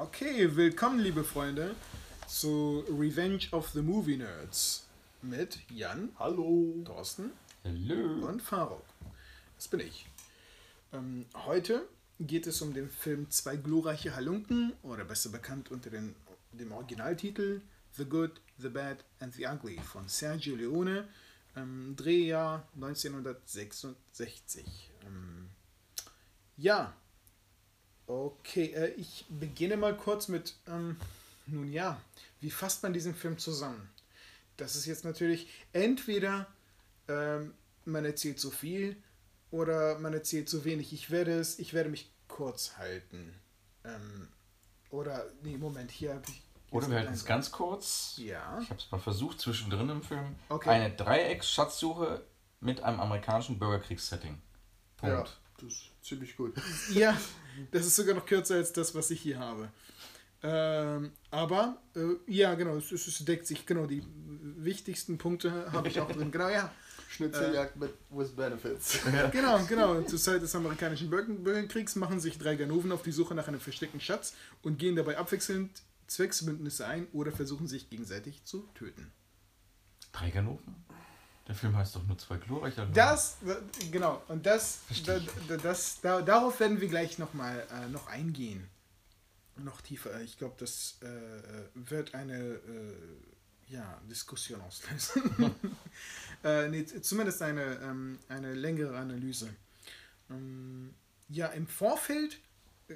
Okay, willkommen, liebe Freunde, zu Revenge of the Movie Nerds mit Jan, Hallo. Thorsten Hallo. und Farok. Das bin ich. Ähm, heute geht es um den Film Zwei glorreiche Halunken oder besser bekannt unter den, dem Originaltitel The Good, The Bad and The Ugly von Sergio Leone, ähm, Drehjahr 1966. Ähm, ja, okay, äh, ich beginne mal kurz mit, ähm, nun ja, wie fasst man diesen Film zusammen? Das ist jetzt natürlich entweder ähm, man erzählt zu viel oder man erzählt zu wenig. Ich werde es, ich werde mich kurz halten. Ähm, oder, nee, Moment, hier habe ich. Oder wir halten es ganz kurz. Ja. Ich habe es mal versucht zwischendrin im Film. Okay. Eine Dreiecksschatzsuche mit einem amerikanischen Bürgerkriegssetting. Punkt. Ja, das ist ziemlich gut. Ja, das ist sogar noch kürzer als das, was ich hier habe. Ähm, aber, äh, ja, genau, es, es deckt sich, genau, die wichtigsten Punkte habe ich auch drin. Genau, ja. Schnitzeljagd mit with Benefits. Genau, genau. Zur Zeit des amerikanischen Bürger- Bürgerkriegs machen sich drei Ganoven auf die Suche nach einem versteckten Schatz und gehen dabei abwechselnd Zwecksbündnisse ein oder versuchen sich gegenseitig zu töten. Drei Ganoven? Der Film heißt doch nur zwei glorreiche Ganoven. Das, genau, und das, da, da, das da, darauf werden wir gleich nochmal äh, noch eingehen. Noch tiefer. Ich glaube, das äh, wird eine äh, ja, Diskussion auslösen. äh, nee, zumindest eine, ähm, eine längere Analyse. Ähm, ja, im Vorfeld,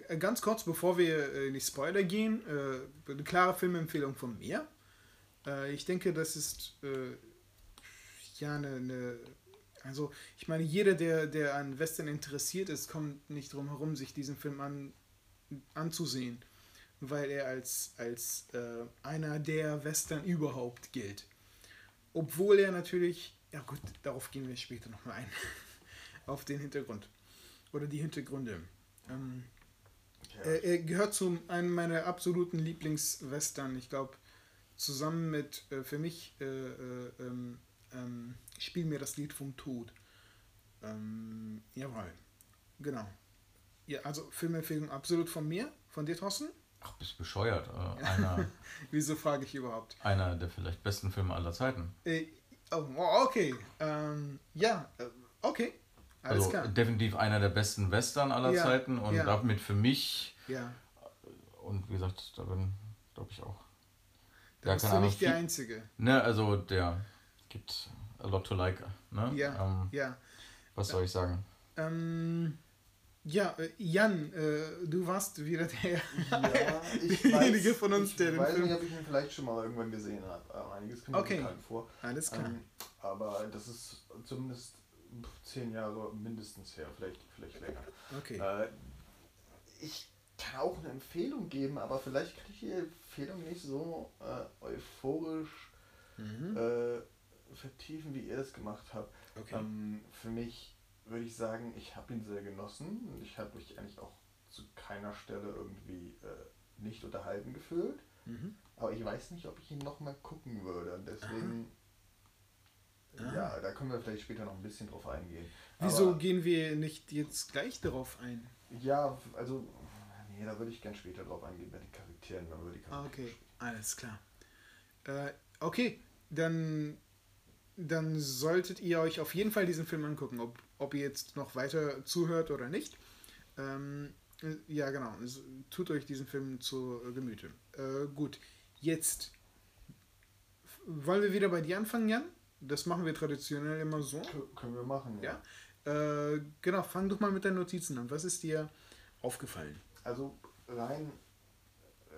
äh, ganz kurz, bevor wir äh, in die Spoiler gehen, äh, eine klare Filmempfehlung von mir. Äh, ich denke, das ist äh, ja eine, eine also ich meine, jeder, der, der an Western interessiert ist, kommt nicht drum herum, sich diesen Film an, anzusehen, weil er als, als äh, einer der Western überhaupt gilt. Obwohl er natürlich, ja gut, darauf gehen wir später nochmal ein, auf den Hintergrund oder die Hintergründe. Ähm, er, er gehört zu einem meiner absoluten Lieblingswestern. Ich glaube, zusammen mit äh, für mich äh, äh, ähm, ähm, Spiel mir das Lied vom Tod. Ähm, jawohl. Genau. Ja, also Filmempfehlung absolut von mir, von dir, Thorsten. Ach, bist bescheuert. Äh, einer, Wieso frage ich überhaupt? einer der vielleicht besten Filme aller Zeiten. Äh, oh, oh, okay. Ähm, ja, äh, okay. Alles also klar. definitiv einer der besten Western aller Ja, Zeiten und ja. damit für mich Ja, und wie gesagt, da bin glaube ich auch. da bist du nicht der Einzige. Ne, also der gibt a lot to like. Ne? Ja, Ähm, ja. was soll ich sagen? Ähm, ja, äh, Jan, äh, du warst wieder der. Ja, ich Derjenige weiß, von uns, ich der den weiß Film- nicht, ob ich ihn vielleicht schon mal irgendwann gesehen habe. Einiges kommt Okay. mir bekannt vor. Alles klar. Ähm, aber das ist zumindest zehn Jahre mindestens her, vielleicht, vielleicht länger. Okay. Äh, ich kann auch eine Empfehlung geben, aber vielleicht kann ich die Empfehlung nicht so äh, euphorisch Mhm. äh, vertiefen, wie ihr es gemacht habt. Okay. Ähm, für mich würde ich sagen, ich habe ihn sehr genossen und ich habe mich eigentlich auch zu keiner Stelle irgendwie äh, nicht unterhalten gefühlt. Mhm. Aber ich weiß nicht, ob ich ihn nochmal gucken würde. Deswegen, Aha. ja, da können wir vielleicht später noch ein bisschen drauf eingehen. Wieso Aber, gehen wir nicht jetzt gleich darauf ein? Ja, also, nee, da würde ich gern später drauf eingehen bei den Charakteren, wenn wir die Ah, Charaktere okay, alles klar. Äh, okay, dann, dann solltet ihr euch auf jeden Fall diesen Film angucken, ob, ob ihr jetzt noch weiter zuhört oder nicht. Ähm, äh, ja, genau. Es- Tut euch diesen Film zu Gemüte. Äh, gut, jetzt wollen wir wieder bei dir anfangen, Jan? Das machen wir traditionell immer so. Können wir machen, ja. Ja. Äh, genau, fang doch mal mit deinen Notizen an. Was ist dir aufgefallen? Also rein,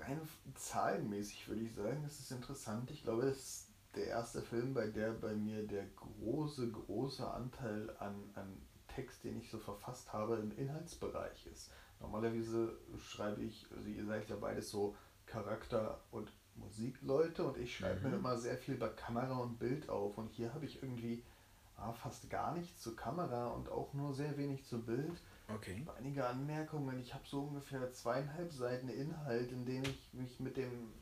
rein zahlenmäßig würde ich sagen, es ist interessant. Ich glaube, es ist der erste Film, bei der bei mir der große, große Anteil an, an Text, den ich so verfasst habe, im Inhaltsbereich ist. Normalerweise schreibe ich, also ihr seid ja beides so Charakter- und Musikleute und ich schreibe Mhm. mir immer sehr viel bei Kamera und Bild auf und hier habe ich irgendwie ah, fast gar nichts zur Kamera und auch nur sehr wenig zu Bild. Okay. Einige Anmerkungen. Ich habe so ungefähr zweieinhalb Seiten Inhalt, in dem ich mich mit dem,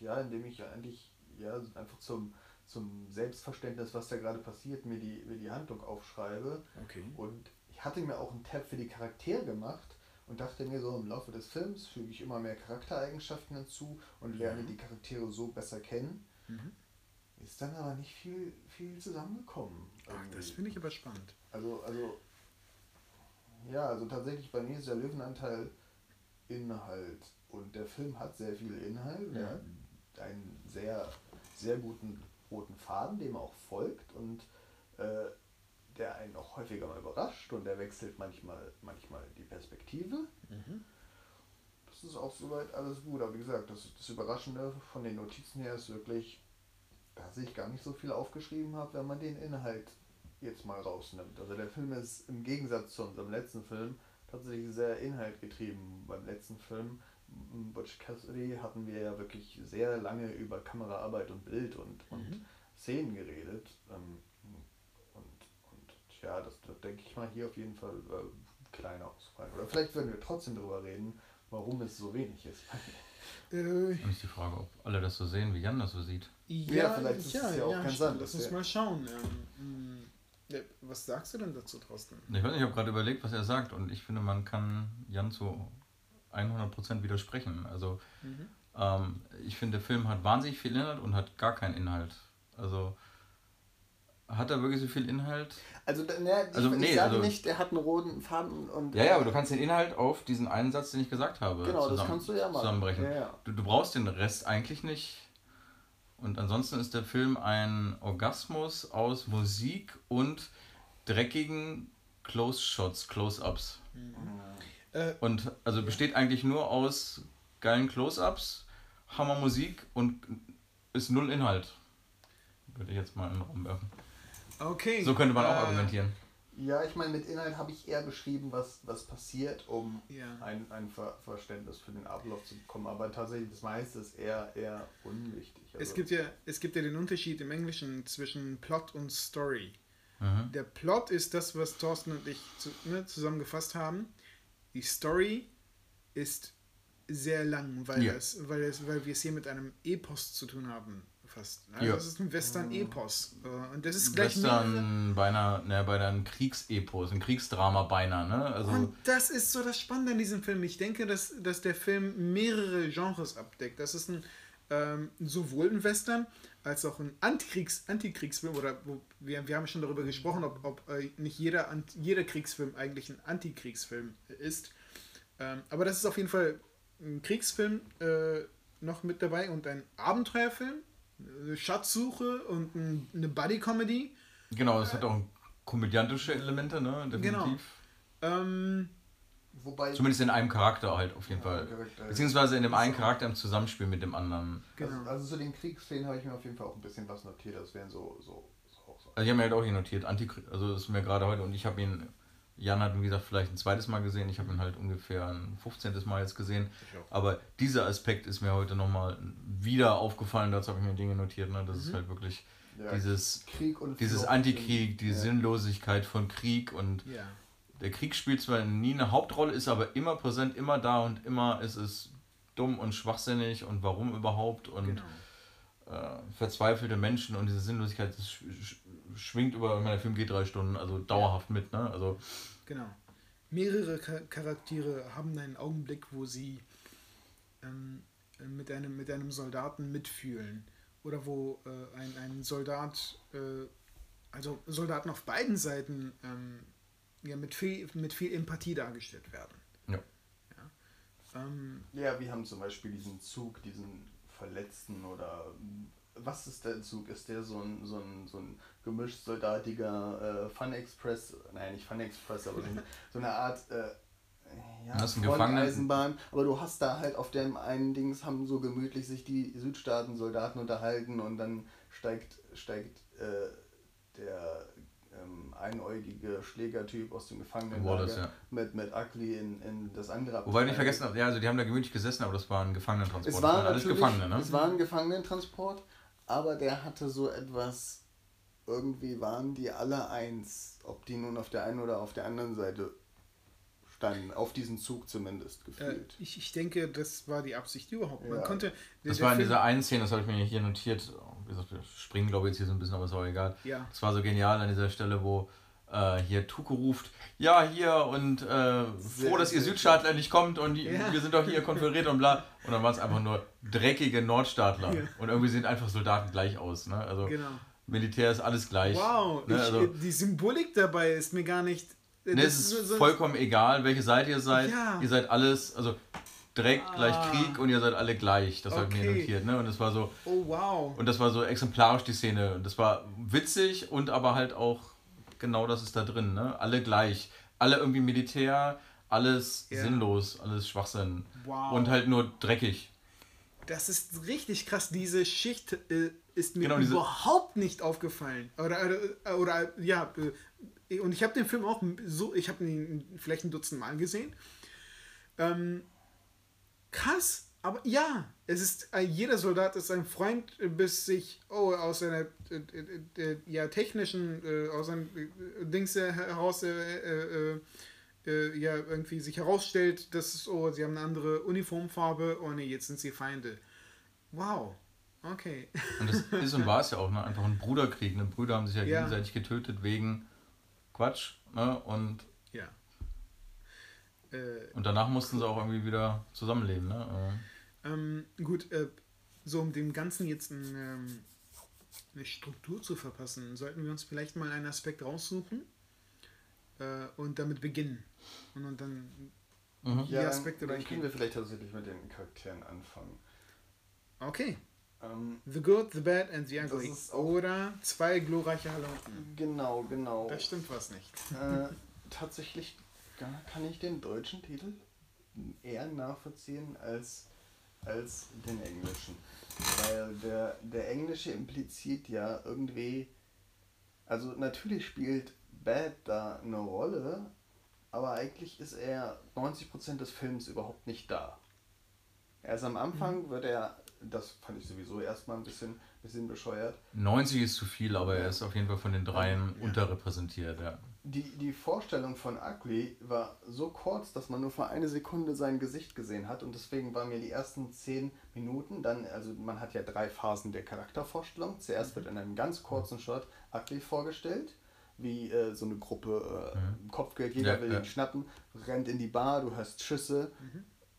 ja, in dem ich eigentlich ja einfach zum, zum Selbstverständnis, was da gerade passiert, mir die, mir die Handlung aufschreibe. Okay. Und ich hatte mir auch einen Tab für die Charaktere gemacht und dachte mir so, im Laufe des Films füge ich immer mehr Charaktereigenschaften hinzu und lerne die Charaktere so besser kennen. Mhm. Ist dann aber nicht viel, viel zusammengekommen. Ach, das finde ich aber spannend. Also, also, ja, also tatsächlich bei mir ist der Löwenanteil Inhalt. Und der Film hat sehr viel Inhalt. Ja. Er hat einen sehr, sehr guten roten Faden, dem er auch folgt und äh, der einen auch häufiger mal überrascht und der wechselt manchmal, manchmal die Perspektive. Mhm. Das ist auch soweit alles gut. Aber wie gesagt, das, das Überraschende von den Notizen her ist wirklich, dass ich gar nicht so viel aufgeschrieben habe, wenn man den Inhalt jetzt mal rausnimmt. Also der Film ist im Gegensatz zu unserem letzten Film tatsächlich sehr inhaltgetrieben. Beim letzten Film, Butch Cassidy, hatten wir ja wirklich sehr lange über Kameraarbeit und Bild und, und Mhm. Szenen geredet. Ähm, und, und ja, das, das denke ich mal hier auf jeden Fall äh, kleiner ausfallen. Oder vielleicht würden wir trotzdem darüber reden, warum es so wenig ist. Äh, ist die Frage, ob alle das so sehen, wie Jan das so sieht. ja, vielleicht ist es ja auch ganz stimmt. anders, Lass uns ja. mal schauen. Ähm, ja, was sagst du denn dazu, Thorsten? Ich weiß nicht, ich habe gerade überlegt, was er sagt und ich finde, man kann Jan zu 100% widersprechen. Also Mhm. ähm, ich finde, der Film hat wahnsinnig viel Inhalt und hat gar keinen Inhalt. Also hat er wirklich so viel Inhalt? Also, ne, ich, Also, ich nee, sage also- nicht, der hat einen roten Faden und. Ja, ja, aber du kannst den Inhalt auf diesen einen Satz, den ich gesagt habe, Genau, das kannst du ja machen. zusammenbrechen. Ja, ja. Du, du brauchst den Rest eigentlich nicht. Und ansonsten ist der Film ein Orgasmus aus Musik und dreckigen Close-Shots, Close-Ups. Äh, Und also besteht eigentlich nur aus geilen Close-Ups, Hammermusik und ist null Inhalt. Würde ich jetzt mal in den Raum werfen. okay. So könnte man auch äh, argumentieren. Ja, ich meine, mit Inhalt habe ich eher beschrieben, was, was passiert, um Ja. ein, ein Ver Verständnis für den Ablauf zu bekommen. Aber tatsächlich, das meiste ist eher, eher unwichtig. Also, Es gibt, ja, es gibt ja den Unterschied im Englischen zwischen Plot und Story. Mhm. Der Plot ist das, was Thorsten und ich zu, ne, zusammengefasst haben. Die Story ist sehr lang, weil, Ja. es, weil, es, weil wir es hier mit einem Epos zu tun haben. Fast. Also Ja. es ist ein Western-Epos. Äh, Und das ist gleich Western beinahe, ne, bei einem Kriegsepos, ein Kriegsdrama beinahe, ne? Also, Und das ist so das Spannende an diesem Film. Ich denke, dass, dass der Film mehrere Genres abdeckt. Das ist ein ähm, sowohl ein Western als auch ein Antikriegs Antikriegsfilm. Oder wo, wir, wir haben schon darüber gesprochen, ob, ob äh, nicht jeder, Ant- jeder Kriegsfilm eigentlich ein Antikriegsfilm ist. Ähm, aber das ist auf jeden Fall ein Kriegsfilm äh, noch mit dabei und ein Abenteuerfilm, eine Schatzsuche und ein, eine Buddy-Comedy. genau, es hat auch komödiantische Elemente, ne? Definitiv. Genau. Ähm, Wobei. Zumindest in einem Charakter halt auf jeden Ja, Fall. Charakter. Beziehungsweise in dem einen Charakter im Zusammenspiel mit dem anderen. genau. Also, also zu den Kriegsszenen habe ich mir auf jeden Fall auch ein bisschen was notiert. Das wären so, so, so auch so. Also ich habe mir halt auch hier notiert, Antikrieg, also das ist mir gerade heute und ich habe ihn, Jan hat ihn wie gesagt vielleicht ein zweites Mal gesehen, ich habe ihn halt ungefähr ein 15. Mal jetzt gesehen. Aber dieser Aspekt ist mir heute nochmal wieder aufgefallen, dazu habe ich mir Dinge notiert, ne? Das ist halt wirklich Ja, dieses, Krieg und dieses Antikrieg, die ja. Sinnlosigkeit von Krieg und ja. Der Krieg spielt zwar nie eine Hauptrolle, ist aber immer präsent, immer da und immer ist es dumm und schwachsinnig und warum überhaupt und Genau. äh, verzweifelte Menschen und diese Sinnlosigkeit, das sch sch schwingt über, ich meine, der Film geht drei Stunden, also dauerhaft mit, ne? Also Genau. Mehrere Cha- Charaktere haben einen Augenblick, wo sie ähm, mit, einem, mit einem Soldaten mitfühlen. Oder wo äh, ein, ein Soldat, äh, also Soldaten auf beiden Seiten ähm, ja, mit, viel, mit viel Empathie dargestellt werden. Ja. Ja. Ähm, Ja, wir haben zum Beispiel diesen Zug, diesen Verletzten oder was ist der Zug? Ist der so ein, so ein, so ein gemischt soldatiger äh, Fun Express? Nein, nicht Fun Express, aber so eine, so eine Art äh, ja, Das ein Eisenbahn. Aber du hast da halt auf dem einen Dings haben so gemütlich sich die Südstaaten-Soldaten unterhalten und dann steigt, steigt äh, der einäugige Schlägertyp aus dem Gefangenenlager ja. mit, mit Ugly in, in das andere Wobei ich nicht vergessen habe, ja, also die haben da gemütlich gesessen, aber das war ein Gefangenentransport. Es war waren alles Gefangene, ne? Es war ein Gefangenentransport, aber der hatte so etwas, irgendwie waren die alle eins, ob die nun auf der einen oder auf der anderen Seite standen, auf diesen Zug zumindest äh, gefühlt. ich, ich denke, das war die Absicht überhaupt. Man Ja. konnte. der- Das der war in Film- dieser einen Szene, das habe ich mir hier notiert. Wie gesagt, wir springen, glaube ich, jetzt hier so ein bisschen, aber ist auch egal. Ja. Das war so genial an dieser Stelle, wo äh, hier Tuko ruft, ja, hier und äh, froh, dass ihr Südstaatler nicht kommt und Ja. wir sind doch hier konferiert und bla. Und dann waren es einfach nur dreckige Nordstaatler. Ja. Und irgendwie sehen einfach Soldaten gleich aus. Ne? Also Genau. Militär ist alles gleich. Wow, Ne? ich, Also, die Symbolik dabei ist mir gar nicht. Ne, das es ist so- so- vollkommen egal, welche Seite ihr seid. Ja. Ihr seid alles, also Dreck gleich Ah. Krieg und ihr seid alle gleich. Das habe ich mir Okay. notiert. Ne? Und das war so, Oh wow. und das war so exemplarisch die Szene. Und das war witzig und aber halt auch genau das ist da drin. Ne? Alle gleich. Alle irgendwie Militär, alles Ja. sinnlos, alles Schwachsinn. Wow. Und halt nur dreckig. Das ist richtig krass. Diese Schicht äh, ist mir Genau, überhaupt nicht aufgefallen. Oder, oder, oder ja, äh, und ich habe den Film auch so, ich habe ihn vielleicht ein Dutzend Mal gesehen. Ähm, krass, aber ja, es ist, äh, jeder Soldat ist ein Freund, äh, bis sich oh, aus seiner äh, äh, äh, ja, technischen, äh, aus seinem Dings heraus ja, irgendwie sich herausstellt, dass es, oh, sie haben eine andere Uniformfarbe, oh nee, jetzt sind sie Feinde. Wow. Okay. Und das ist und war es ja auch, ne? Einfach ein Bruderkrieg. Ne? Brüder haben sich ja, Ja. gegenseitig getötet wegen Quatsch. Ne? Und, ja. Äh, und danach mussten sie auch irgendwie wieder zusammenleben. Ne? ähm, gut, äh, so um dem Ganzen jetzt ein, ähm, eine Struktur zu verpassen, sollten wir uns vielleicht mal einen Aspekt raussuchen äh, und damit beginnen. Und, und dann mhm. die Ja, Aspekte dann, dann können wir vielleicht tatsächlich mit den Charakteren anfangen. Okay. Ähm, The Good, The Bad and The Ugly. Oder zwei glorreiche Halunken. genau, genau. Da stimmt was nicht. Äh, tatsächlich kann ich den deutschen Titel eher nachvollziehen als, als den englischen. Weil der, der englische impliziert ja irgendwie, also natürlich spielt Bad da eine Rolle, aber eigentlich ist er 90% des Films überhaupt nicht da. Erst am Anfang wird er, das fand ich sowieso erstmal ein bisschen, bisschen bescheuert, 90 ist zu viel, aber er ist auf jeden Fall von den dreien Ja. unterrepräsentiert. Ja. Die, die Vorstellung von Ugly war so kurz, dass man nur für eine Sekunde sein Gesicht gesehen hat und deswegen waren mir die ersten zehn Minuten dann, also man hat ja drei Phasen der Charaktervorstellung. Zuerst wird in einem ganz kurzen Shot Ugly vorgestellt, wie äh, so eine Gruppe äh, Kopfgeldjäger Ja, will ja. ihn schnappen, rennt in die Bar, du hörst Schüsse.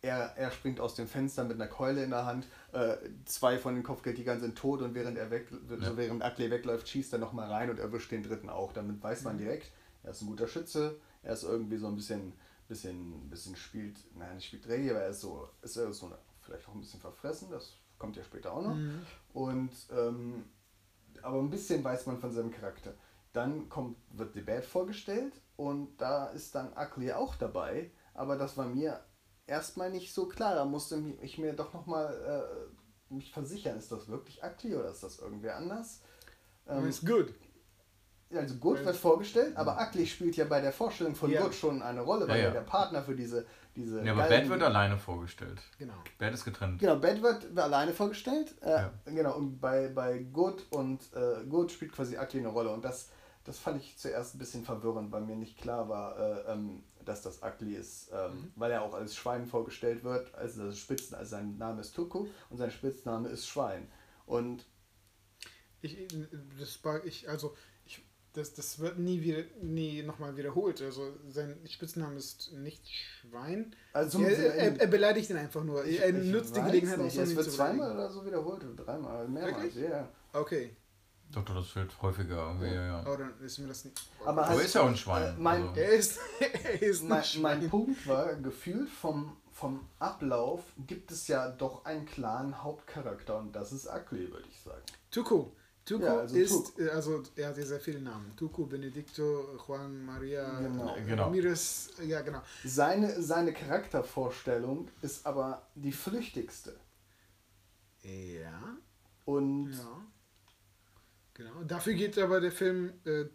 Er, er springt aus dem Fenster mit einer Keule in der Hand. Äh, zwei von den Kopfgeldjägern sind tot und während er weg, Ja. während Ugly wegläuft, schießt er nochmal rein und erwischt den dritten auch. Damit weiß man direkt, er ist ein guter Schütze, er ist irgendwie so ein bisschen, bisschen, bisschen spielt, nein, nicht spielt Reggae, aber er ist so, ist er so eine, vielleicht auch ein bisschen verfressen, das kommt ja später auch noch. Mhm. Und ähm, aber ein bisschen weiß man von seinem Charakter. Dann kommt, wird The Bad vorgestellt und da ist dann Ugly auch dabei, aber das war mir erstmal nicht so klar. Da musste ich mir doch nochmal äh, mich versichern, ist das wirklich Ugly oder ist das irgendwer anders? Ähm, ist good. also Good wird vorgestellt, aber Ugly spielt ja bei der Vorstellung von Ja. Good schon eine Rolle, weil Ja, er ja. der Partner für diese diese ja, aber Bad wird alleine vorgestellt. Genau. Bad ist getrennt. Genau, Bad wird alleine vorgestellt. Äh, Ja. Genau, und bei, bei Good und äh, Good spielt quasi Ugly eine Rolle. Und das, das fand ich zuerst ein bisschen verwirrend, weil mir nicht klar war, äh, ähm, dass das Ugly ist, ähm, Mhm. weil er auch als Schwein vorgestellt wird. Also, das Spitzen, also sein Name ist Tuku und sein Spitzname ist Schwein. Und Ich, das war ich, also ich, das, das wird nie wieder, nie nochmal wiederholt. Also sein Spitzname ist nicht Schwein. also er, er, er beleidigt ihn einfach nur. er nutzt die Gelegenheit nicht. Es wird zweimal oder so wiederholt, dreimal, mehrmals, ja. Okay. Doch, doch, das wird häufiger irgendwie, ja. ja. Oh, dann ist mir das nicht. Aber halt- ist ja auch ein Schwein. Äh, mein- also. Er ist, er ist ein mein, Schwein. mein Punkt war, gefühlt vom, vom Ablauf gibt es ja doch einen klaren Hauptcharakter und das ist Ugly, würde ich sagen. Tuco. Tuco Ja, also ist, Tuco. äh, also er hat ja sehr viele Namen. Tuco, Benedicto, Juan Maria, Genau. äh, Genau. Ramirez, ja genau. Seine, seine Charaktervorstellung ist aber die flüchtigste. Ja, Und ja. Genau. Dafür geht aber der Film äh,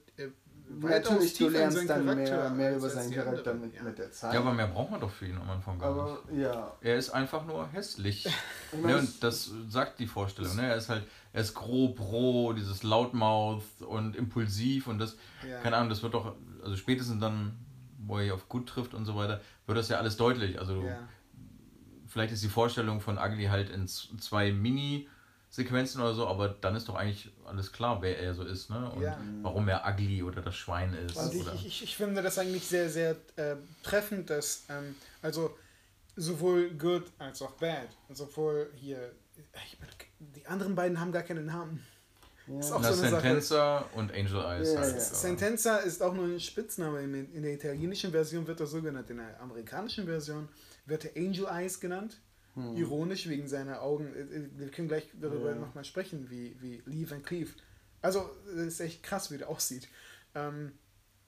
natürlich, du lernst seinen dann mehr, mehr über seinen Charakter mit, ja. mit der Zeit. ja, aber mehr braucht man doch für ihn am Anfang gar nicht. aber ja. Er ist einfach nur hässlich. Ich Ja, meine, und das sagt die Vorstellung. Ne? Er ist halt, er ist grob, roh, dieses Loudmouth und impulsiv und das, Ja. keine Ahnung, das wird doch, also spätestens dann, wo er auf gut trifft und so weiter, wird das ja alles deutlich. Also Ja. vielleicht ist die Vorstellung von Ugly halt in zwei Mini Sequenzen oder so, aber dann ist doch eigentlich alles klar, wer er so ist, ne? Und Ja. warum er ugly oder das Schwein ist. Ich, oder ich, ich, ich finde das eigentlich sehr, sehr äh, treffend, dass ähm, also sowohl good als auch bad, sowohl hier, ich, die anderen beiden haben gar keinen Namen. Ist auch Na, so eine Sache. Sentenza und Angel Eyes. Ja, halt, ja. Sentenza ist auch nur ein Spitzname. In, in der italienischen Version wird er so genannt. In der amerikanischen Version wird er Angel Eyes genannt. Ironisch wegen seiner Augen. Äh, äh, Wir können gleich darüber Ja. nochmal sprechen, wie, wie Lee Van Cleef. Also, das ist echt krass, wie der aussieht. Ähm,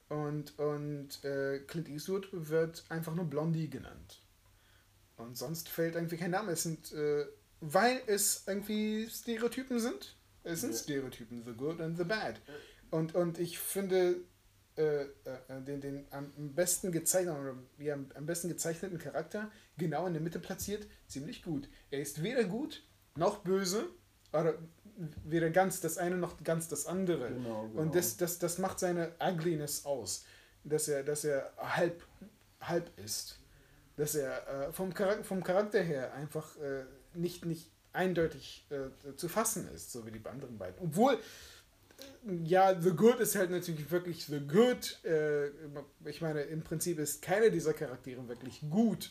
und und äh, Clint Eastwood wird einfach nur Blondie genannt. Und sonst fällt irgendwie kein Name. Es sind, äh, weil es irgendwie Stereotypen sind. Es sind Ja. Stereotypen, the good and the bad. Und, und ich finde äh, äh, den, den am besten gezeichneten oder ja, am besten gezeichneten Charakter genau in der Mitte platziert, ziemlich gut. Er ist weder gut noch böse, oder weder ganz das eine noch ganz das andere. Genau, genau. Und das, das, das macht seine Ugliness aus, dass er, dass er halb, halb ist. Dass er äh, vom, Charakter, vom Charakter her einfach äh, nicht, nicht eindeutig äh, zu fassen ist, so wie die anderen beiden. Obwohl, ja, The Good ist halt natürlich wirklich The Good. Äh, ich meine, im Prinzip ist keiner dieser Charaktere wirklich gut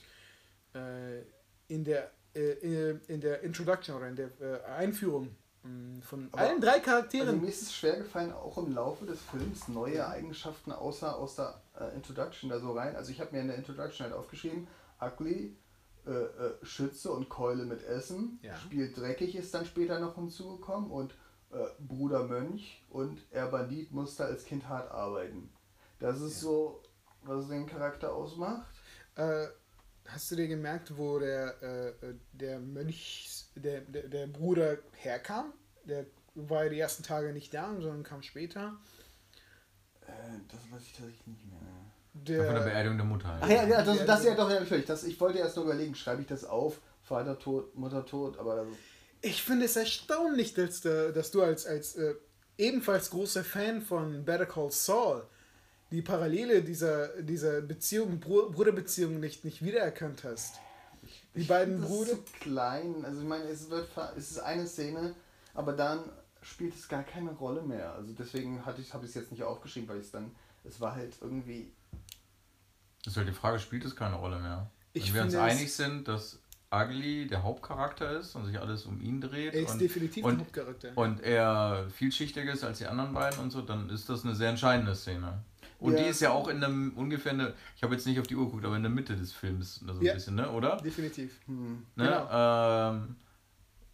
äh, in, der, äh, in der Introduction oder in der äh, Einführung mh, von Aber- allen drei Also Charakteren. mir ist es schwer gefallen, auch im Laufe des Films neue Eigenschaften außer aus der äh, Introduction da so rein. Also ich habe mir in der Introduction halt aufgeschrieben, Ugly, äh, äh, Schütze und Keule mit Essen, Ja. spielt dreckig ist dann später noch hinzugekommen und äh, Bruder Mönch und er Bandit musste als Kind hart arbeiten. Das ist so, was den Charakter ausmacht. Äh, hast du dir gemerkt, wo der, äh, äh, der Mönch, der, der, der Bruder herkam? Der war ja die ersten Tage nicht da, sondern kam später. Äh, das weiß ich tatsächlich nicht mehr. Von der Der, Beerdigung der Mutter. halt. Ach ja, ja das, Ja, das ja. ja doch, ja, natürlich. Das, ich wollte erst nur überlegen, schreibe ich das auf, Vater tot, Mutter tot, aber ich finde es erstaunlich, dass, du- dass du als, als äh, ebenfalls großer Fan von Better Call Saul die Parallele dieser, dieser Beziehung, Bru Bruderbeziehung nicht, nicht wiedererkannt hast. Die Ich beiden das Brüder. zu klein. Also ich meine, es wird es ist eine Szene, aber dann spielt es gar keine Rolle mehr. Also deswegen hatte ich habe ich es jetzt nicht aufgeschrieben, weil ich es dann es war halt irgendwie Das ist halt die Frage, spielt es keine Rolle mehr? Ich Wenn wir uns einig sind, dass Ugly der Hauptcharakter ist und sich alles um ihn dreht Er ist und, definitiv und, ein Hauptcharakter. und er vielschichtiger ist als die anderen beiden und so, dann ist das eine sehr entscheidende Szene. Und Ja. die ist ja auch in einem ungefähr eine, ich habe jetzt nicht auf die Uhr geguckt, aber in der Mitte des Films, also ein Ja. bisschen, ne, oder? definitiv. hm, Ne? Genau. Ähm,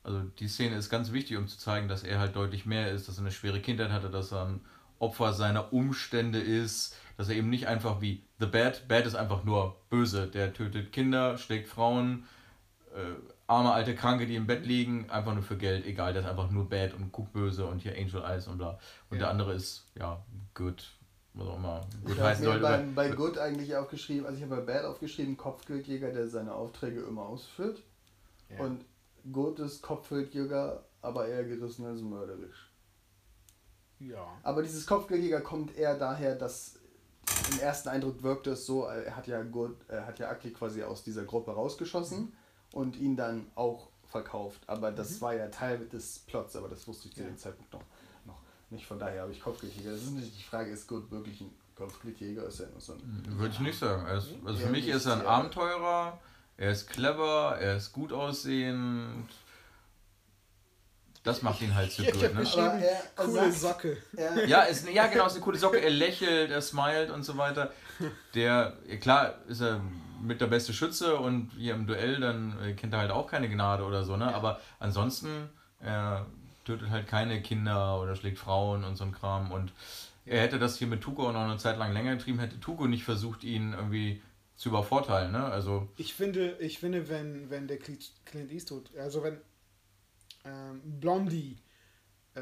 also die Szene ist ganz wichtig, um zu zeigen, dass er halt deutlich mehr ist, dass er eine schwere Kindheit hatte, dass er ein Opfer seiner Umstände ist, dass er eben nicht einfach wie The Bad, Bad ist einfach nur böse, der tötet Kinder, schlägt Frauen, äh, arme alte Kranke, die im Bett liegen, einfach nur für Geld, egal, der ist einfach nur bad und guckt böse und hier Angel Eyes und bla. Und Ja. der andere ist, ja, good, was auch immer gut ich habe heißen mir soll. bei, bei Good eigentlich aufgeschrieben, also ich habe bei Bad aufgeschrieben, Kopfgeldjäger, der seine Aufträge immer ausführt. Ja. Und Good ist Kopfgeldjäger, aber eher gerissen als mörderisch. Ja. Aber dieses Kopfgeldjäger kommt eher daher, dass im ersten Eindruck wirkte es so, er hat ja Good, er hat ja Akli quasi aus dieser Gruppe rausgeschossen und ihn dann auch verkauft. Aber das war ja Teil des Plots, aber das wusste ich zu Ja. dem Zeitpunkt noch, noch nicht. Von daher habe ich Kopfgeldjäger. Das ist natürlich die Frage, ist Good wirklich ein Kopfgeldjäger? Ist er nur so ein. Würde ich nicht sagen. Ist, also für mich ist er ein. Abenteurer, er ist clever, er ist gut aussehend. Das macht ihn halt so Ich gut. Ne? er- coole sagt- Socke. Er, Ja, ist, ja, genau, ist eine coole Socke. Er lächelt, er smilet und so weiter. Der, ja, klar, ist er mit der beste Schütze und hier im Duell, dann äh, kennt er halt auch keine Gnade oder so, ne? Aber ansonsten, er tötet halt keine Kinder oder schlägt Frauen und so ein Kram. Und er hätte das hier mit Tuko auch noch eine Zeit lang länger getrieben, hätte Tuko nicht versucht, ihn irgendwie zu übervorteilen, ne? Also, Ich finde, ich finde, wenn, wenn der Clint Eastwood, also wenn ähm, Blondie äh,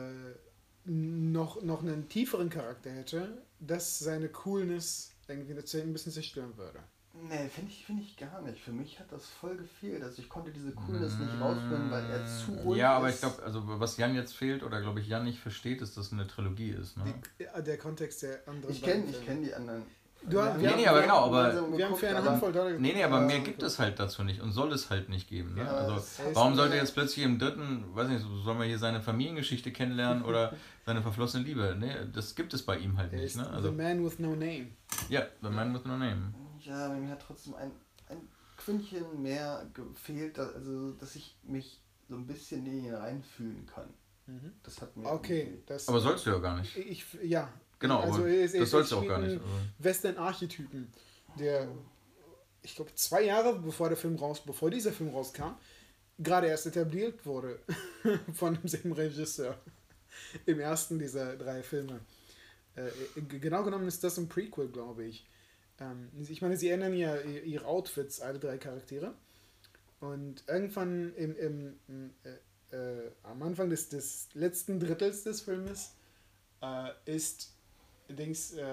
noch, noch einen tieferen Charakter hätte, dass seine Coolness irgendwie ein bisschen zerstören würde. Nee, finde ich, find ich gar nicht. Für mich hat das voll gefehlt. Also ich konnte diese Coolness nicht rausfinden, weil er zu ruhig Ja, aber ist. ich glaube, also was Jan jetzt fehlt, oder glaube ich Jan nicht versteht, ist, dass es eine Trilogie ist, ne? Die, der Kontext der anderen Ich kenne kenn die anderen Du, nee, nee, aber genau, aber. Wir haben für eine Handvoll Dollar Nee, nee, aber mehr gibt es halt dazu nicht und soll es halt nicht geben. Ne? Ja, also, warum sollte jetzt plötzlich im dritten, weiß nicht, soll man hier seine Familiengeschichte kennenlernen oder seine verflossene Liebe? Nee, das gibt es bei ihm halt Er nicht. ist Ne? The Also, Man with No Name. ja, The Man with No Name. Ja, mir hat trotzdem ein, ein Quüntchen mehr gefehlt, also dass ich mich so ein bisschen in ihn reinfühlen kann. Mhm. Das hat mir. Okay, das. Aber sollst du ja gar nicht. Ich, ja. Genau, also er er das sollst du auch gar nicht. Western-Archetypen, der, ich glaube, zwei Jahre bevor der Film raus, bevor dieser Film rauskam, gerade erst etabliert wurde von demselben Regisseur im ersten dieser drei Filme. Äh, g- genau genommen ist das ein Prequel, glaube ich. Ähm, ich meine, sie ändern ja ihre Outfits, alle drei Charaktere. Und irgendwann im, im, im äh, äh, am Anfang des, des letzten Drittels des Filmes äh, ist Dings äh,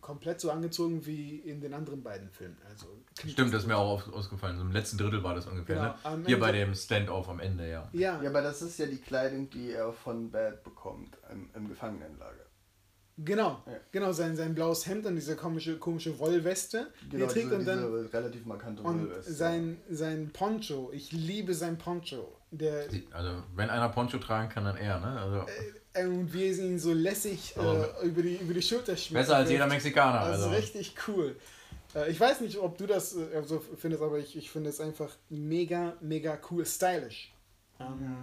komplett so angezogen wie in den anderen beiden Filmen. Also Stimmt, das ist mir auch ausgefallen. So im letzten Drittel war das ungefähr. Genau, ne? Hier bei dem Stand-off am Ende, ja. Ja, Ja, aber das ist ja die Kleidung, die er von Bad bekommt im, im Gefangenenlager. Genau. Ja. Genau, sein, sein blaues Hemd und diese komische, komische Wollweste, die er trägt diese, und dann diese relativ markante und Wollweste. sein, sein Poncho. Ich liebe sein Poncho. Der, Also, wenn einer Poncho tragen kann, dann er, ne? Also, äh, und wie er ihn so lässig äh, über, die, über die Schulter schmiert. besser als jeder Mexikaner. Das Also. ist richtig cool. Äh, Ich weiß nicht, ob du das äh, so findest, aber ich, ich finde es einfach mega, mega cool, stylish. Ähm, Ja,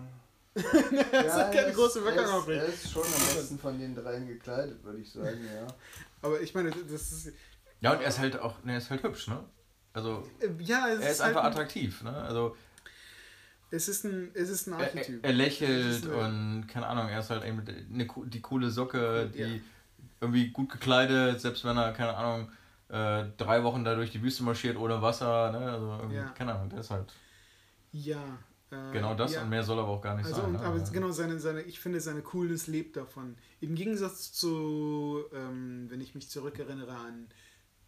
das hat keine er ist- große Wirkung ist- auf mich. Er ist schon am besten von den dreien gekleidet, würde ich sagen, ja. Aber ich meine, das ist. Ja, und er ist halt auch, ne, er ist halt hübsch, ne? Also, äh, Ja, es er ist halt einfach ein, attraktiv, ne? Also, es ist ein, es ist ein er, Archetyp. er, er lächelt ist eine- und, keine Ahnung, er ist halt eben eine, die coole Socke, die Ja. irgendwie gut gekleidet, selbst wenn er, keine Ahnung, äh, drei Wochen da durch die Wüste marschiert ohne Wasser, ne? Also, irgendwie, Ja. keine Ahnung, der ist halt Ja. Äh, genau das ja. und mehr soll aber auch gar nicht Also, sein. und, ne? aber Also, genau, seine, seine, ich finde, seine Coolness lebt davon. Im Gegensatz zu, ähm, wenn ich mich zurückerinnere an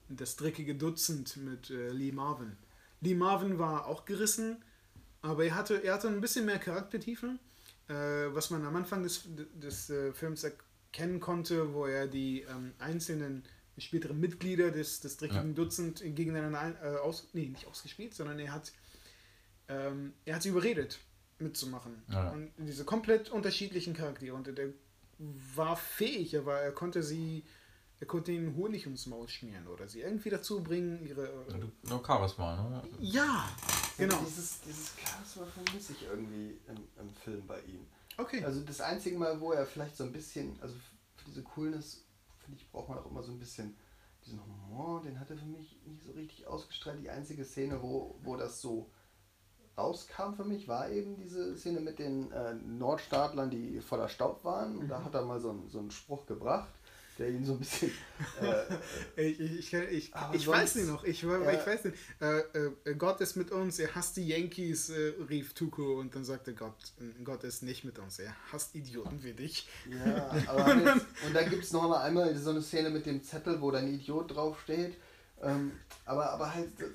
das dreckige Dutzend mit äh, Lee Marvin. Lee Marvin war auch gerissen, aber er hatte, er hatte ein bisschen mehr Charaktertiefe, äh, was man am Anfang des, des äh, Films erkennen konnte, wo er die ähm, einzelnen späteren Mitglieder des, des dreckigen Dutzend gegeneinander ein, äh, aus, nee, nicht ausgespielt, sondern er hat ähm, er hat sie überredet, mitzumachen. Ja. Und diese komplett unterschiedlichen Charaktere. Und der war fähig, aber er konnte sie, er konnte ihnen Honig ums Maul schmieren oder sie irgendwie dazu bringen, ihre. du- Nur Charisma, ne? Ja, genau. Dieses, dieses Charisma vermisse ich irgendwie im, im Film bei ihm. Okay. Also das einzige Mal, wo er vielleicht so ein bisschen, also für diese Coolness, finde ich, braucht man auch immer so ein bisschen diesen Humor, den hat er für mich nicht so richtig ausgestrahlt. Die einzige Szene, wo, wo das so rauskam für mich, war eben diese Szene mit den äh, Nordstaatlern, die voller Staub waren. Und da hat er mal so, einen- so einen Spruch gebracht, der ihn so ein bisschen... Äh, Ich, ich, ich, ich, weiß nicht noch, ich, ich weiß nicht. Äh, äh, Gott ist mit uns, er hasst die Yankees, äh, rief Tuko und dann sagte Gott, äh, Gott ist nicht mit uns, er hasst Idioten wie dich. Ja, aber halt, und dann gibt es noch mal einmal so eine Szene mit dem Zettel, wo da ein Idiot draufsteht. Ähm, aber, aber halt äh,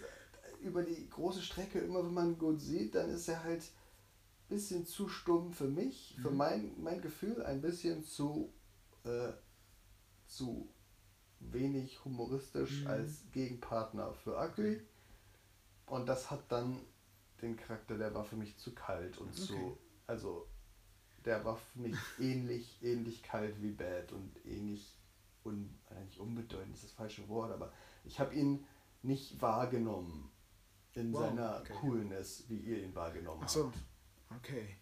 über die große Strecke, immer wenn man gut sieht, dann ist er halt ein bisschen zu stumm für mich, für mein, mein Gefühl, ein bisschen zu, äh, zu wenig humoristisch Mhm. als Gegenpartner für Ugly. Und das hat dann den Charakter, der war für mich zu kalt und Okay. zu, also der war für mich ähnlich, ähnlich kalt wie Bad und ähnlich, un, nicht unbedeutend ist das falsche Wort, aber ich habe ihn nicht wahrgenommen in Wow, seiner okay. Coolness, wie ihr ihn wahrgenommen Ach so, habt. okay.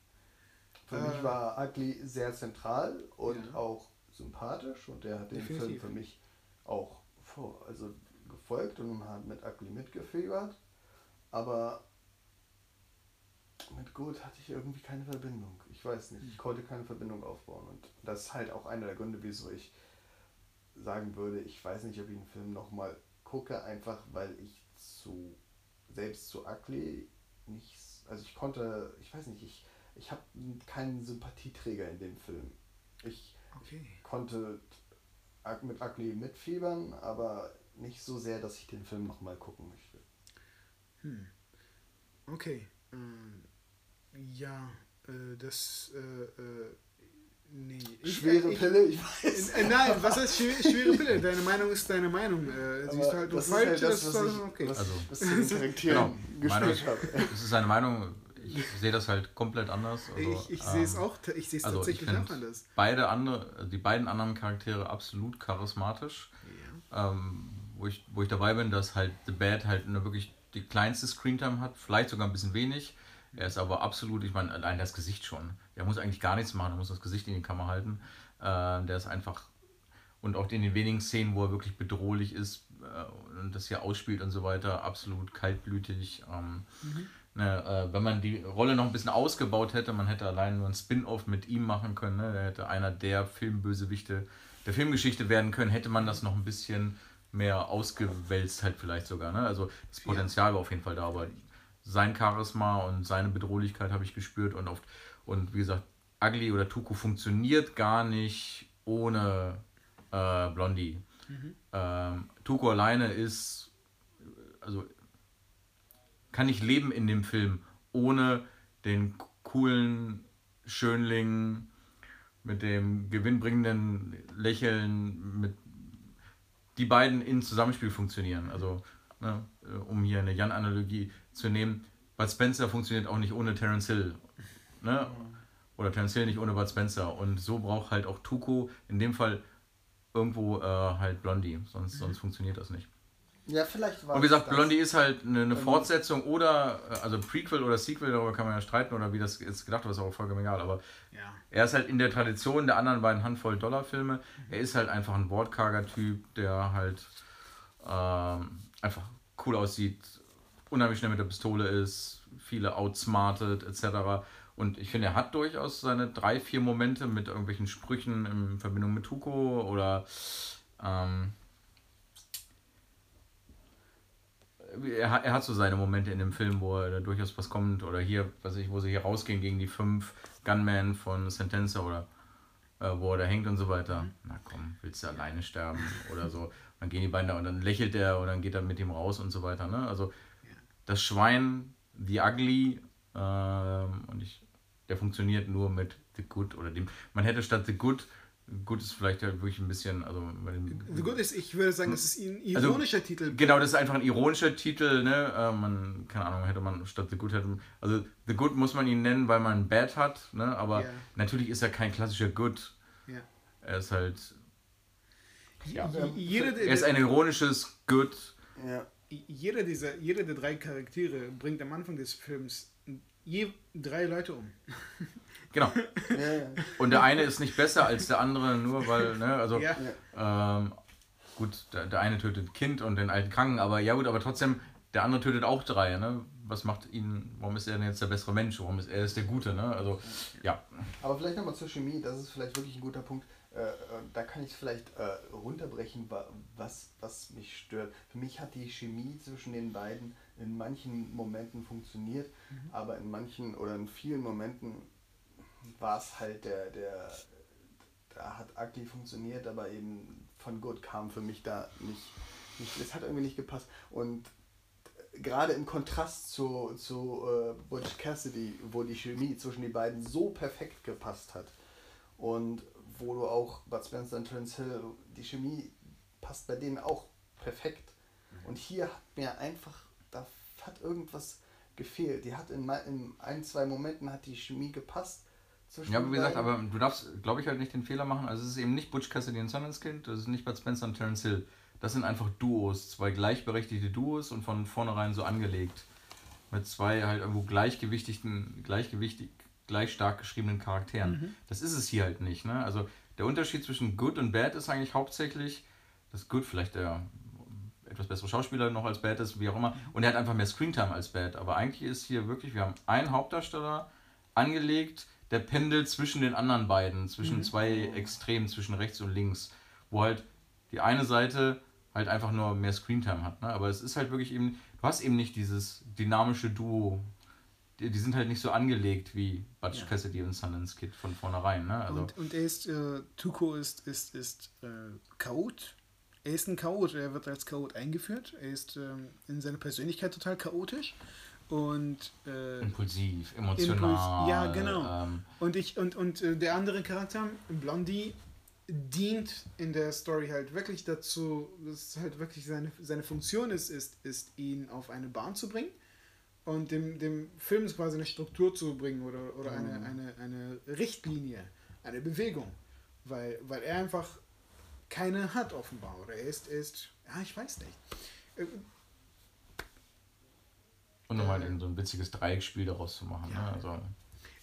Für Äh, mich war Ugly sehr zentral und Ja. auch sympathisch und der hat den Film Definitiv. für mich auch vor, also gefolgt und hat mit Ugly mitgefiebert, aber mit Good hatte ich irgendwie keine Verbindung. Ich weiß nicht, ich konnte keine Verbindung aufbauen und das ist halt auch einer der Gründe, wieso ich sagen würde, ich weiß nicht, ob ich den Film nochmal gucke, einfach weil ich zu selbst zu Ugly nicht, also ich konnte, ich weiß nicht, ich, ich habe keinen Sympathieträger in dem Film. Ich Okay. konnte mit Ugly mitfiebern, aber nicht so sehr, dass ich den Film nochmal gucken möchte. Hm. Okay. Ähm, ja, äh, das. Äh, äh, Nee. Schwere ich, Pille, ich weiß. Äh, Nein, was heißt schwere, schwere Pille? Deine Meinung ist deine Meinung. Äh, siehst du halt nur das ist falsch, halt das das, ist ich, okay. was, Also, was zu den Charakteren Meinung, das ist seine Meinung. Ich sehe das halt komplett anders. Also, ich ich sehe es ähm, auch, ich sehe es also ich tatsächlich auch anders. Beide andere, die beiden anderen Charaktere absolut charismatisch. Ähm, wo, ich, wo ich dabei bin, dass halt The Bad halt eine wirklich die kleinste Screentime hat, vielleicht sogar ein bisschen wenig. Er ist aber absolut, ich meine, allein das Gesicht schon. Der muss eigentlich gar nichts machen, er muss das Gesicht in die Kamera halten. Äh, der ist einfach, und auch in den wenigen Szenen, wo er wirklich bedrohlich ist äh, und das hier ausspielt und so weiter, absolut kaltblütig. Ähm, ne, äh, wenn man die Rolle noch ein bisschen ausgebaut hätte, man hätte allein nur ein Spin-off mit ihm machen können, ne? der hätte einer der Filmbösewichte der Filmgeschichte werden können, hätte man das noch ein bisschen mehr ausgewälzt halt vielleicht sogar. Ne? Also das Potenzial war auf jeden Fall da, aber sein Charisma und seine Bedrohlichkeit habe ich gespürt und oft und wie gesagt, Ugly oder Tuko funktioniert gar nicht ohne äh, Blondie. Ähm, Tuko alleine ist, also kann ich leben in dem Film ohne den coolen Schönling mit dem gewinnbringenden Lächeln, mit die beiden in Zusammenspiel funktionieren. Also, ne, um hier eine Jan-Analogie zu nehmen, Bud Spencer funktioniert auch nicht ohne Terence Hill. Ne? Oder Terence Hill nicht ohne Bud Spencer. Und so braucht halt auch Tuko in dem Fall irgendwo äh, halt Blondie, sonst, sonst funktioniert das nicht. Ja, vielleicht war Und wie gesagt. Blondie ist halt eine, eine Fortsetzung oder, äh, also Prequel oder Sequel, darüber kann man ja streiten oder wie das jetzt gedacht wird, ist auch vollkommen egal. Aber Ja. er ist halt in der Tradition der anderen beiden Handvoll Dollar-Filme. Er ist halt einfach ein wortkarger Typ, der halt ähm, einfach cool aussieht, unheimlich schnell mit der Pistole ist, viele outsmartet etc. Und ich finde, er hat durchaus seine drei, vier Momente mit irgendwelchen Sprüchen in Verbindung mit Tuko oder ähm, er, hat- er hat so seine Momente in dem Film, wo er da durchaus was kommt. Oder hier, was ich, wo sie hier rausgehen gegen die fünf Gunmen von Sentenza oder äh, wo er da hängt und so weiter. Na komm, willst du alleine sterben oder so. Dann gehen die beiden da und dann lächelt er und dann geht er mit ihm raus und so weiter. Ne? Also das Schwein, The Ugly, ähm, und ich, der funktioniert nur mit The Good oder dem. Man hätte statt The Good, Good ist vielleicht halt wirklich ein bisschen, also The Good ist, ich würde sagen, es ist ein Also, ironischer Titel. Genau, das ist einfach ein ironischer Titel, ne? Äh, man, keine Ahnung, hätte man statt The Good hätte man- Also The Good muss man ihn nennen, weil man Bad hat, ne? Aber Ja. natürlich ist er kein klassischer Good. Ja. Er ist halt. Ja. J- Jeder, der- Er ist ein ironisches Good. Ja. Jeder, dieser, jeder der drei Charaktere bringt am Anfang des Films je drei Leute um. Genau. Ja, ja. Und der eine ist nicht besser als der andere, nur weil, ne? Also Ja. ähm, gut, der, der eine tötet ein Kind und den alten Kranken, aber ja gut, aber trotzdem, der andere tötet auch drei, ne? Was macht ihn, warum ist er denn jetzt der bessere Mensch? Warum ist er ist der Gute, ne? Also, ja. Aber vielleicht nochmal zur Chemie, das ist vielleicht wirklich ein guter Punkt. Äh, äh, da kann ich es vielleicht äh, runterbrechen, wa- was, was mich stört. Für mich hat die Chemie zwischen den beiden in manchen Momenten funktioniert, aber in manchen oder in vielen Momenten war es halt der, der, da hat Ugly funktioniert, aber eben von Good kam für mich da nicht, nicht es hat irgendwie nicht gepasst. Und gerade im Kontrast zu, zu äh, Butch Cassidy, wo die Chemie zwischen die beiden so perfekt gepasst hat und wo du auch Bud Spencer und Terence Hill, die Chemie passt bei denen auch perfekt. Und hier hat mir einfach, da hat irgendwas gefehlt. Die hat in, in ein, zwei Momenten hat die Chemie gepasst. Zwischen Ja, aber wie gesagt, aber du darfst, glaube ich, halt nicht den Fehler machen. Also es ist eben nicht Butch Cassidy und Sundance Kid, das ist nicht Bud Spencer und Terence Hill. Das sind einfach Duos, zwei gleichberechtigte Duos und von vornherein so angelegt. Mit zwei halt irgendwo gleichgewichtigen, gleichgewichtig, gleich stark geschriebenen Charakteren. Das ist es hier halt nicht. Ne? Also der Unterschied zwischen Good und Bad ist eigentlich hauptsächlich, dass Good vielleicht der etwas bessere Schauspieler noch als Bad ist, wie auch immer. Und er hat einfach mehr Screentime als Bad. Aber eigentlich ist hier wirklich, wir haben einen Hauptdarsteller angelegt, der pendelt zwischen den anderen beiden, zwischen zwei Extremen, zwischen rechts und links, wo halt die eine Seite halt einfach nur mehr Screentime hat. Ne? Aber es ist halt wirklich eben, du hast eben nicht dieses dynamische Duo. Die, die sind halt nicht so angelegt wie Butch Ja. Cassidy und Sundance Kid von vornherein. Ne? Also, Und, und er ist, äh, Tuko ist, ist, ist äh, Chaot. Er ist ein Chaot, er wird als Chaot eingeführt. Er ist ähm, in seiner Persönlichkeit total chaotisch. und äh, impulsiv, emotional. Impuls, ja, genau. Ähm, und ich und und äh, der andere Charakter, Blondie, dient in der Story halt wirklich dazu, dass halt wirklich seine, seine Funktion ist, ist, ist, ihn auf eine Bahn zu bringen und dem, dem Film quasi eine Struktur zu bringen oder, oder eine, mhm. eine, eine Richtlinie, eine Bewegung. Weil, weil er einfach keine hat offenbar. Oder er ist, er ist ja, ich weiß nicht. Äh, und halt eben so ein witziges Dreieckspiel daraus zu machen. Ja. Ne? Also,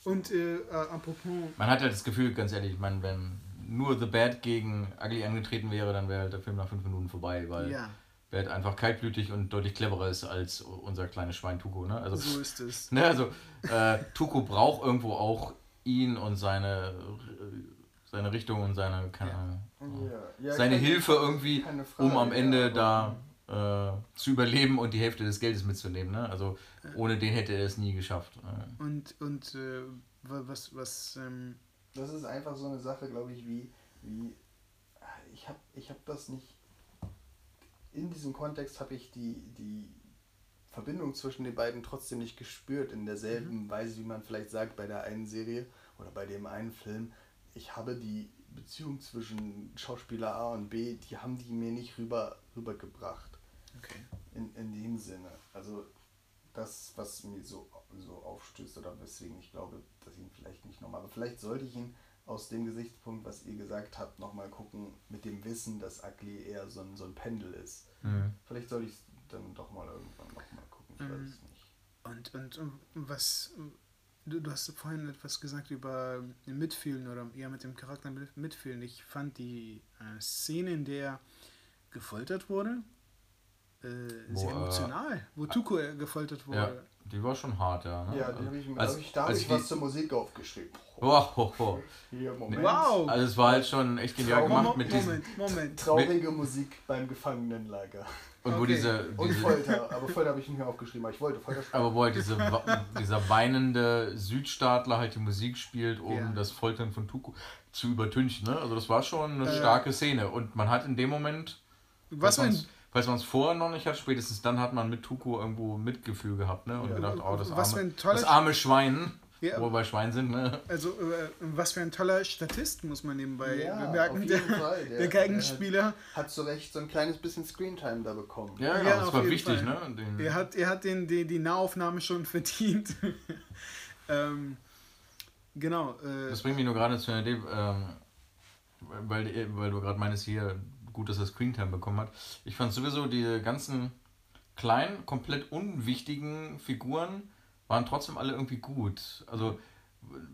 und äh, äh, apropos. Man hat halt das Gefühl, ganz ehrlich, ich meine, wenn nur The Bad gegen Ugly angetreten wäre, dann wäre halt der Film nach fünf Minuten vorbei, weil ja. Bad einfach kaltblütig und deutlich cleverer ist als unser kleines Schwein Tuko. Ne? Also, so ist es. Ne, also äh, Tuko braucht irgendwo auch ihn und seine, seine Richtung und seine, keine ja. Ja, seine Hilfe irgendwie, um am Ende da äh, zu überleben und die Hälfte des Geldes mitzunehmen. Ne? Also ohne den hätte er es nie geschafft. Und, und äh, was, was ähm das ist einfach so eine Sache, glaube ich, wie, wie ich habe ich hab das nicht, in diesem Kontext habe ich die, die Verbindung zwischen den beiden trotzdem nicht gespürt, in derselben mhm. Weise, wie man vielleicht sagt bei der einen Serie oder bei dem einen Film. Ich habe die Beziehung zwischen Schauspieler A und B, die haben die mir nicht rüber, rübergebracht. Okay. In, in dem Sinne. Also das, was mir so, so aufstößt oder weswegen ich glaube, dass ich ihn vielleicht nicht nochmal, aber vielleicht sollte ich ihn aus dem Gesichtspunkt, was ihr gesagt habt, nochmal gucken, mit dem Wissen, dass Ugly eher so ein, so ein Pendel ist. Mhm. Vielleicht sollte ich es dann doch mal irgendwann nochmal gucken, ich mhm. weiß es nicht. Und, und, und was, du, du hast vorhin etwas gesagt über Mitfühlen oder eher mit dem Charakter mitfühlen. Ich fand die äh, Szene, in der gefoltert wurde, äh, sehr äh, emotional, wo Tuko gefoltert wurde. Ja, die war schon hart, ja. Ne? Ja, die habe ich mir, also, ich, da habe ich was zur Musik aufgeschrieben. Wow. Hier, Moment. wow. Also es war halt schon echt genial gemacht Moment, mit diesem... Moment, Moment. Traurige Musik beim Gefangenenlager. Und okay. wo diese, diese... Und Folter, aber Folter habe ich nicht mehr aufgeschrieben, aber ich wollte Folter spielen. Aber wo halt diese, dieser weinende Südstaatler halt die Musik spielt, um ja. das Foltern von Tuko zu übertünchen. Ne? Also das war schon eine äh, starke Szene. Und man hat in dem Moment... Was, was falls man es vorher noch nicht hat, spätestens dann hat man mit Tuko irgendwo Mitgefühl gehabt, ne? Und ja. gedacht, oh, das arme, das arme Schwein. Ja. Wo wir bei Schwein sind, ne? Also, äh, was für ein toller Statist, muss man nebenbei ja, bemerken. Der, Fall. der, der Geigenspieler. Der hat, hat zu Recht so ein kleines bisschen Screentime da bekommen. Ja, ja, das war wichtig, Fall. ne? Den, er hat, er hat den, die, die Nahaufnahme schon verdient. ähm, genau. Äh, das bringt mich nur gerade zu einer Idee, ähm, weil, weil du gerade meinst, hier gut, dass er Screentime bekommen hat. Ich fand sowieso die ganzen kleinen, komplett unwichtigen Figuren waren trotzdem alle irgendwie gut. Also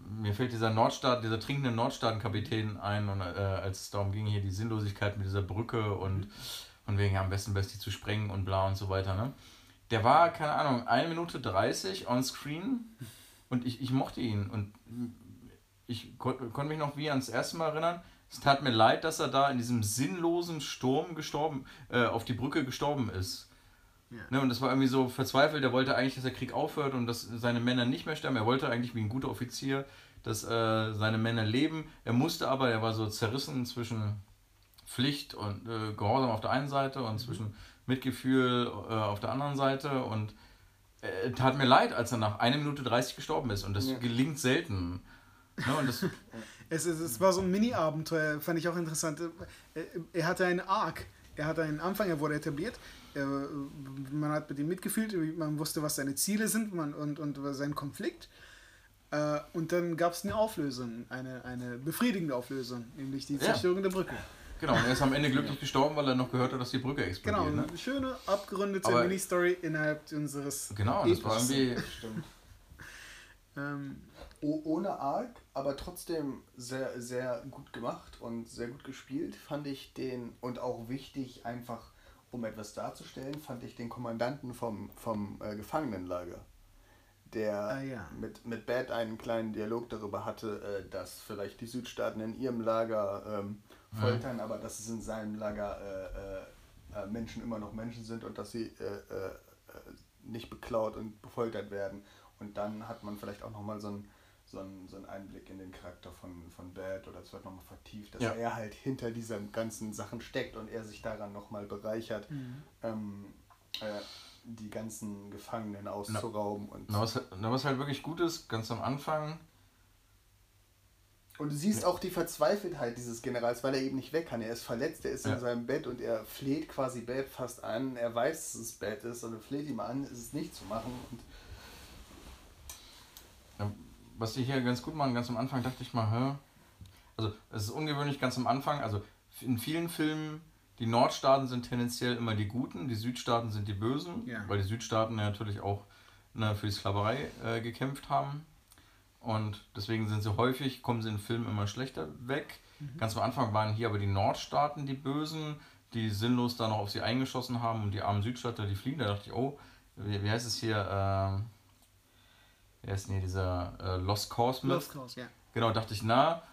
mir fällt dieser Nordstaat, dieser trinkende Nordstaatenkapitän ein und äh, als es darum ging, hier die Sinnlosigkeit mit dieser Brücke und von wegen ja, am besten best die zu sprengen und bla und so weiter, ne? Der war, keine Ahnung, 1 Minute 30 on screen und ich, ich mochte ihn und ich konnte kon mich noch wie ans erste Mal erinnern, es tat mir leid, dass er da in diesem sinnlosen Sturm gestorben, äh, auf die Brücke gestorben ist. Ja. Ne, und das war irgendwie so verzweifelt. Er wollte eigentlich, dass der Krieg aufhört und dass seine Männer nicht mehr sterben. Er wollte eigentlich wie ein guter Offizier, dass äh, seine Männer leben. Er musste aber, er war so zerrissen zwischen Pflicht und äh, Gehorsam auf der einen Seite und mhm. zwischen Mitgefühl äh, auf der anderen Seite. Und äh, tat mir leid, als er nach 1 Minute 30 gestorben ist. Und das ja. gelingt selten. Ne, und das, Es, es, es war so ein Mini-Abenteuer, fand ich auch interessant. Er, er hatte einen Arc, er hatte einen Anfang, er wurde etabliert. Er, man hat mit ihm mitgefühlt, man wusste, was seine Ziele sind man, und, und sein Konflikt. Äh, und dann gab es eine Auflösung, eine, eine befriedigende Auflösung, nämlich die Zerstörung ja. der Brücke. Genau, und er ist am Ende glücklich gestorben, weil er noch gehört hat, dass die Brücke explodiert. Genau, eine ne? schöne, abgerundete Mini-Story innerhalb unseres. Genau, das war irgendwie. Stimmt. ähm, ohne Arc, aber trotzdem sehr, sehr gut gemacht und sehr gut gespielt, fand ich den, und auch wichtig, einfach um etwas darzustellen, fand ich den Kommandanten vom, vom äh, Gefangenenlager, der ah, ja. mit, mit Bad einen kleinen Dialog darüber hatte, äh, dass vielleicht die Südstaaten in ihrem Lager ähm, foltern, mhm. aber dass es in seinem Lager äh, äh, äh Menschen immer noch Menschen sind und dass sie äh, nicht beklaut und befoltert werden. Und dann hat man vielleicht auch nochmal so ein so ein, so ein Einblick in den Charakter von, von Bad oder es wird nochmal vertieft, dass ja. er halt hinter diesen ganzen Sachen steckt und er sich daran nochmal bereichert. Mhm. Ähm, äh, die ganzen Gefangenen auszurauben. Und, Na, was, na, was halt wirklich gut ist, ganz am Anfang, und du siehst auch die Verzweifeltheit dieses Generals, weil er eben nicht weg kann. Er ist verletzt, er ist Ja. in seinem Bett und er fleht quasi Bad fast an. Er weiß, dass es Bad ist und er fleht ihm an, es ist nicht zu machen. Und was die hier ganz gut machen, ganz am Anfang dachte ich mal, hä? Also, es ist ungewöhnlich ganz am Anfang. Also, in vielen Filmen, die Nordstaaten sind tendenziell immer die Guten, die Südstaaten sind die Bösen, Ja. weil die Südstaaten ja natürlich auch ne, für die Sklaverei äh, gekämpft haben. Und deswegen sind sie häufig, kommen sie in Filmen immer schlechter weg. Ganz am Anfang waren hier aber die Nordstaaten die Bösen, die sinnlos da noch auf sie eingeschossen haben und die armen Südstaater, die fliehen. Da dachte ich, oh, wie, wie heißt es hier? Ähm, wer ist hier dieser äh, Lost Cause Myth? Lost Cause, ja. Genau, dachte ich, na,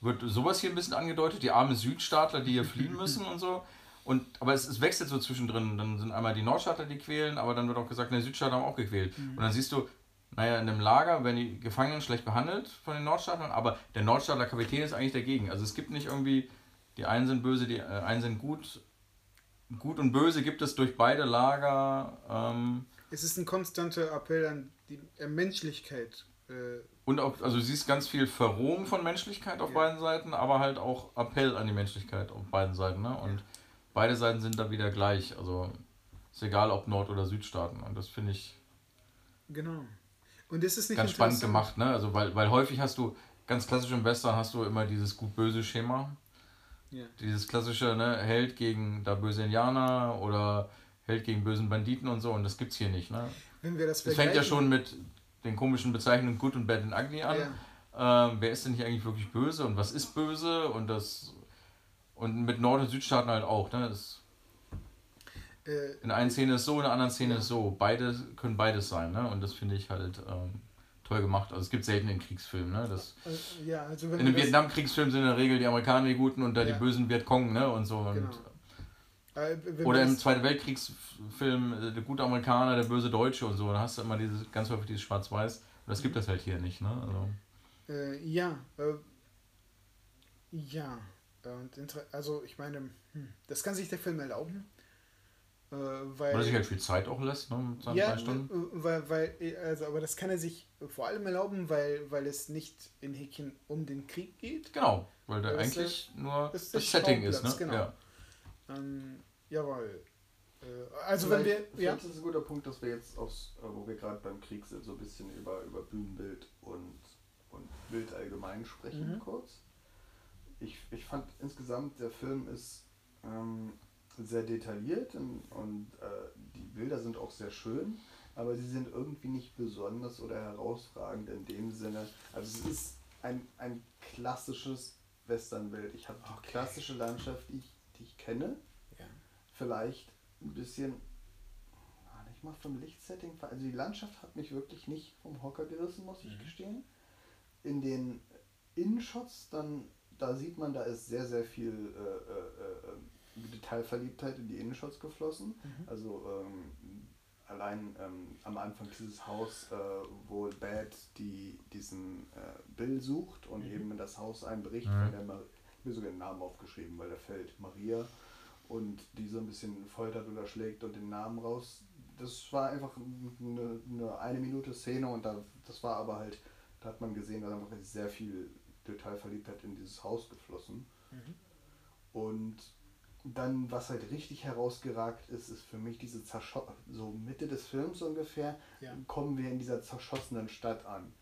wird sowas hier ein bisschen angedeutet, die armen Südstaatler, die hier fliehen müssen und so. Und, aber es, es wechselt so zwischendrin. Dann sind einmal die Nordstaatler, die quälen, aber dann wird auch gesagt, ne, die Südstaatler haben auch gequält. Und dann siehst du, naja, in dem Lager werden die Gefangenen schlecht behandelt von den Nordstaatlern, aber der Nordstaatler Kapitän ist eigentlich dagegen. Also es gibt nicht irgendwie, die einen sind böse, die äh, einen sind gut. Gut und böse gibt es durch beide Lager. Ähm, Es ist ein konstanter Appell an die äh, Menschlichkeit. Äh, Und auch, also du siehst ganz viel Verrohung von Menschlichkeit auf Ja. beiden Seiten, aber halt auch Appell an die Menschlichkeit auf beiden Seiten. Ne? Und beide Seiten sind da wieder gleich. Also ist egal, ob Nord- oder Südstaaten. Und das finde ich genau. Und das ist nicht ganz spannend gemacht. Ne? Also weil, weil häufig hast du, ganz klassisch im Western hast du immer dieses gut-böse Schema. Ja. Dieses klassische, ne, Held gegen da böse Indianer oder Held gegen bösen Banditen und so. Und das gibt's hier nicht. Ne? Wenn wir das Es fängt ja schon mit den komischen Bezeichnungen Good und Bad and Ugly an. Ja. Ähm, wer ist denn hier eigentlich wirklich böse und was ist böse und das und mit Nord- und Südstaaten halt auch, ne? Das, Äh, in der einen Szene ist so, in der anderen Szene Ja. ist so. Beide können beides sein, ne? Und das finde ich halt ähm, toll gemacht. Also es gibt selten in Kriegsfilmen, ne? Das, äh, ja, also in das- Vietnamkriegsfilmen sind in der Regel die Amerikaner die Guten und da Ja. die bösen Vietcong, ne? Und so. Und, Genau. Äh, wenn Oder im Zweiten Weltkriegsfilm äh, der gute Amerikaner, der böse Deutsche und so. Da hast du immer dieses, ganz häufig dieses Schwarz-Weiß. Das gibt es halt hier nicht, ne? Also, Äh, ja, äh, ja. Und also ich meine, hm, das kann sich der Film erlauben. Äh, weil, weil er sich halt viel Zeit auch lässt, ne? Mit seinen ja, drei Stunden. äh, weil, weil, äh, also, aber das kann er sich vor allem erlauben, weil, weil es nicht in Häkchen um den Krieg geht. Genau, weil da Ja, das eigentlich nur das das, Setting ist, ne? Genau. Ja. Ähm, jawohl. Äh, also wenn wir, Vielleicht- ja, vielleicht ist es ein guter Punkt, dass wir jetzt, aufs, äh, wo wir gerade beim Krieg sind, so ein bisschen über, über Bühnenbild und, und Bild allgemein sprechen Mhm. kurz. Ich, ich fand insgesamt, der Film ist ähm, sehr detailliert und, und äh, die Bilder sind auch sehr schön, aber sie sind irgendwie nicht besonders oder herausragend in dem Sinne. Also es ist ein, ein klassisches Westernbild. Ich habe die Okay. klassische Landschaft, die ich, die ich kenne ja. vielleicht ein bisschen, ah, nicht mal vom Lichtsetting, also die Landschaft hat mich wirklich nicht vom Hocker gerissen, muss ich Mhm. gestehen. In den Innenshots, dann, da sieht man, da ist sehr, sehr viel äh, äh, äh, Detailverliebtheit in die Innenshots geflossen. Mhm. Also ähm, allein ähm, am Anfang dieses Haus, äh, wo Bad die, diesen äh, Bill sucht und Mhm. eben in das Haus einbricht, Mhm. von der Mar mir sogar den Namen aufgeschrieben, weil da fällt Maria und die so ein bisschen foltert oder schlägt und den Namen raus. Das war einfach eine, eine eine Minute Szene und da, das war aber halt, da hat man gesehen, da ist einfach sehr viel Detailverliebtheit in dieses Haus geflossen. Mhm. Und dann, was halt richtig herausgeragt ist, ist für mich diese zerscho so Mitte des Films ungefähr, Ja. kommen wir in dieser zerschossenen Stadt an.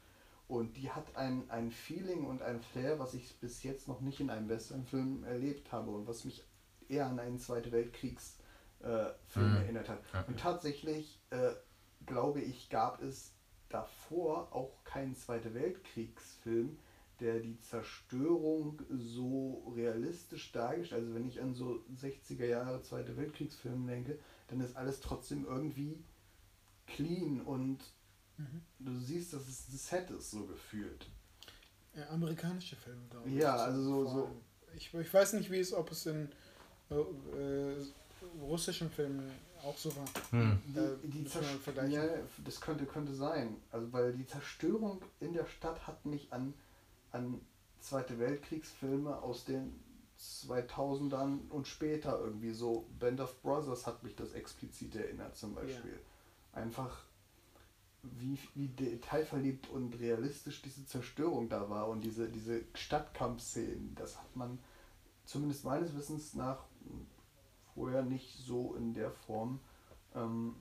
Und die hat ein, ein Feeling und ein Flair, was ich bis jetzt noch nicht in einem Westernfilm erlebt habe und was mich eher an einen Zweite Weltkriegsfilm äh, Mhm. erinnert hat. Ja. Und tatsächlich, äh, glaube ich, gab es davor auch keinen Zweite Weltkriegsfilm, der die Zerstörung so realistisch dargestellt. Also wenn ich an so 60er Jahre Zweite Weltkriegsfilme denke, dann ist alles trotzdem irgendwie clean und Mhm. du siehst, dass es ein Set ist, so gefühlt. Äh, amerikanische Filme, glaube ich. Ja, also so- so-. Ich, ich weiß nicht, wie es, ob es in äh, äh, russischen Filmen auch so war. Hm. Die, die ja, das könnte, könnte sein. Also weil die Zerstörung in der Stadt hat mich an, an Zweite Weltkriegsfilme aus den 2000ern und später irgendwie so. Band of Brothers hat mich das explizit erinnert zum Beispiel. Einfach wie, wie detailverliebt und realistisch diese Zerstörung da war und diese, diese Stadtkampfszenen, das hat man zumindest meines Wissens nach vorher nicht so in der Form ähm,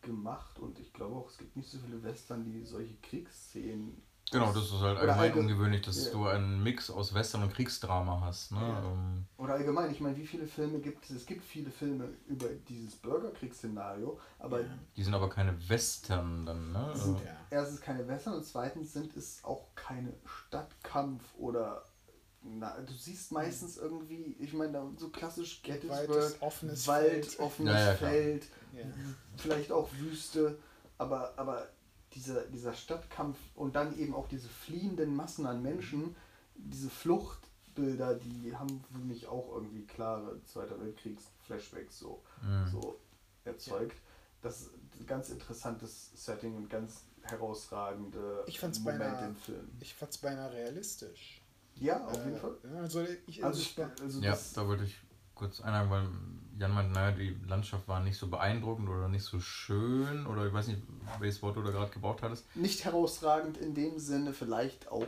gemacht. Und ich glaube auch, es gibt nicht so viele Western, die solche Kriegsszenen Genau, das ist halt allgemein ungewöhnlich, dass ja. du einen Mix aus Western und Kriegsdrama hast. Ne? Ja. Ähm, Oder allgemein, ich meine, wie viele Filme gibt es? Es gibt viele Filme über dieses Bürgerkriegsszenario, aber. Ja. Die sind aber keine Western dann, ne? Sind ja. erstens keine Western und zweitens sind es auch keine Stadtkampf oder. Na, du siehst meistens irgendwie, ich meine, so klassisch Gettysburg, offenes Wald, Feld. offenes Feld, vielleicht auch Wüste, aber, aber dieser, dieser Stadtkampf und dann eben auch diese fliehenden Massen an Menschen, diese Fluchtbilder, die haben für mich auch irgendwie klare Zweiter Weltkriegs-Flashbacks so, mhm. so erzeugt. Das ist ein ganz interessantes Setting und ganz herausragende ich fand's Momente beinahe, im Film. Ich fand es beinahe realistisch. Ja, auf äh, jeden Fall. Also, ich, also, also, also ja, da wollte ich kurz einhaken, weil Jan meinte, naja, die Landschaft war nicht so beeindruckend oder nicht so schön oder ich weiß nicht, welches Wort du da gerade gebraucht hattest. Nicht herausragend in dem Sinne, vielleicht auch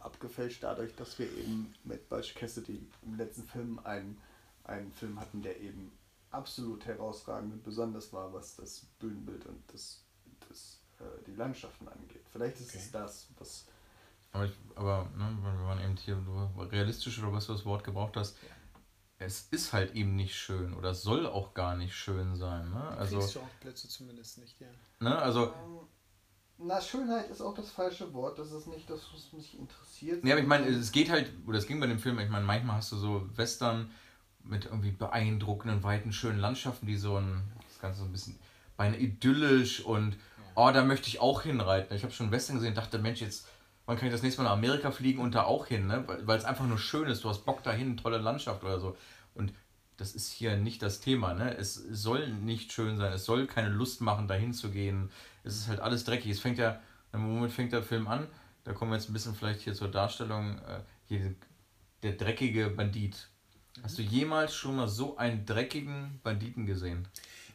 abgefälscht dadurch, dass wir eben mit Butch Cassidy im letzten Film einen, einen Film hatten, der eben absolut herausragend und besonders war, was das Bühnenbild und das, das, äh, die Landschaften angeht. Vielleicht ist okay. es das, was. Aber, ich, aber ne, wir waren eben hier realistisch oder was du das Wort gebraucht hast. Ja es ist halt eben nicht schön oder soll auch gar nicht schön sein. Ne? Also, Kriegst du auch Plätze zumindest nicht, ja. Ne? Also, ähm, na, Schönheit ist auch das falsche Wort. Das ist nicht das, was mich interessiert. Ja, aber ich meine, es geht halt, oder es ging bei dem Film, ich meine, manchmal hast du so Western mit irgendwie beeindruckenden, weiten, schönen Landschaften, die so ein, das Ganze so ein bisschen beinahe idyllisch und, oh, da möchte ich auch hinreiten. Ich habe schon Western gesehen und dachte, Mensch, jetzt wann kann das nächste Mal nach Amerika fliegen und da auch hin, ne? weil es einfach nur schön ist, du hast Bock dahin, tolle Landschaft oder so. Und das ist hier nicht das Thema. Ne? Es soll nicht schön sein, es soll keine Lust machen, dahin zu gehen. Es ist halt alles dreckig. Es fängt ja, im Moment fängt der Film an, da kommen wir jetzt ein bisschen vielleicht hier zur Darstellung, äh, hier der dreckige Bandit. Hast du jemals schon mal so einen dreckigen Banditen gesehen?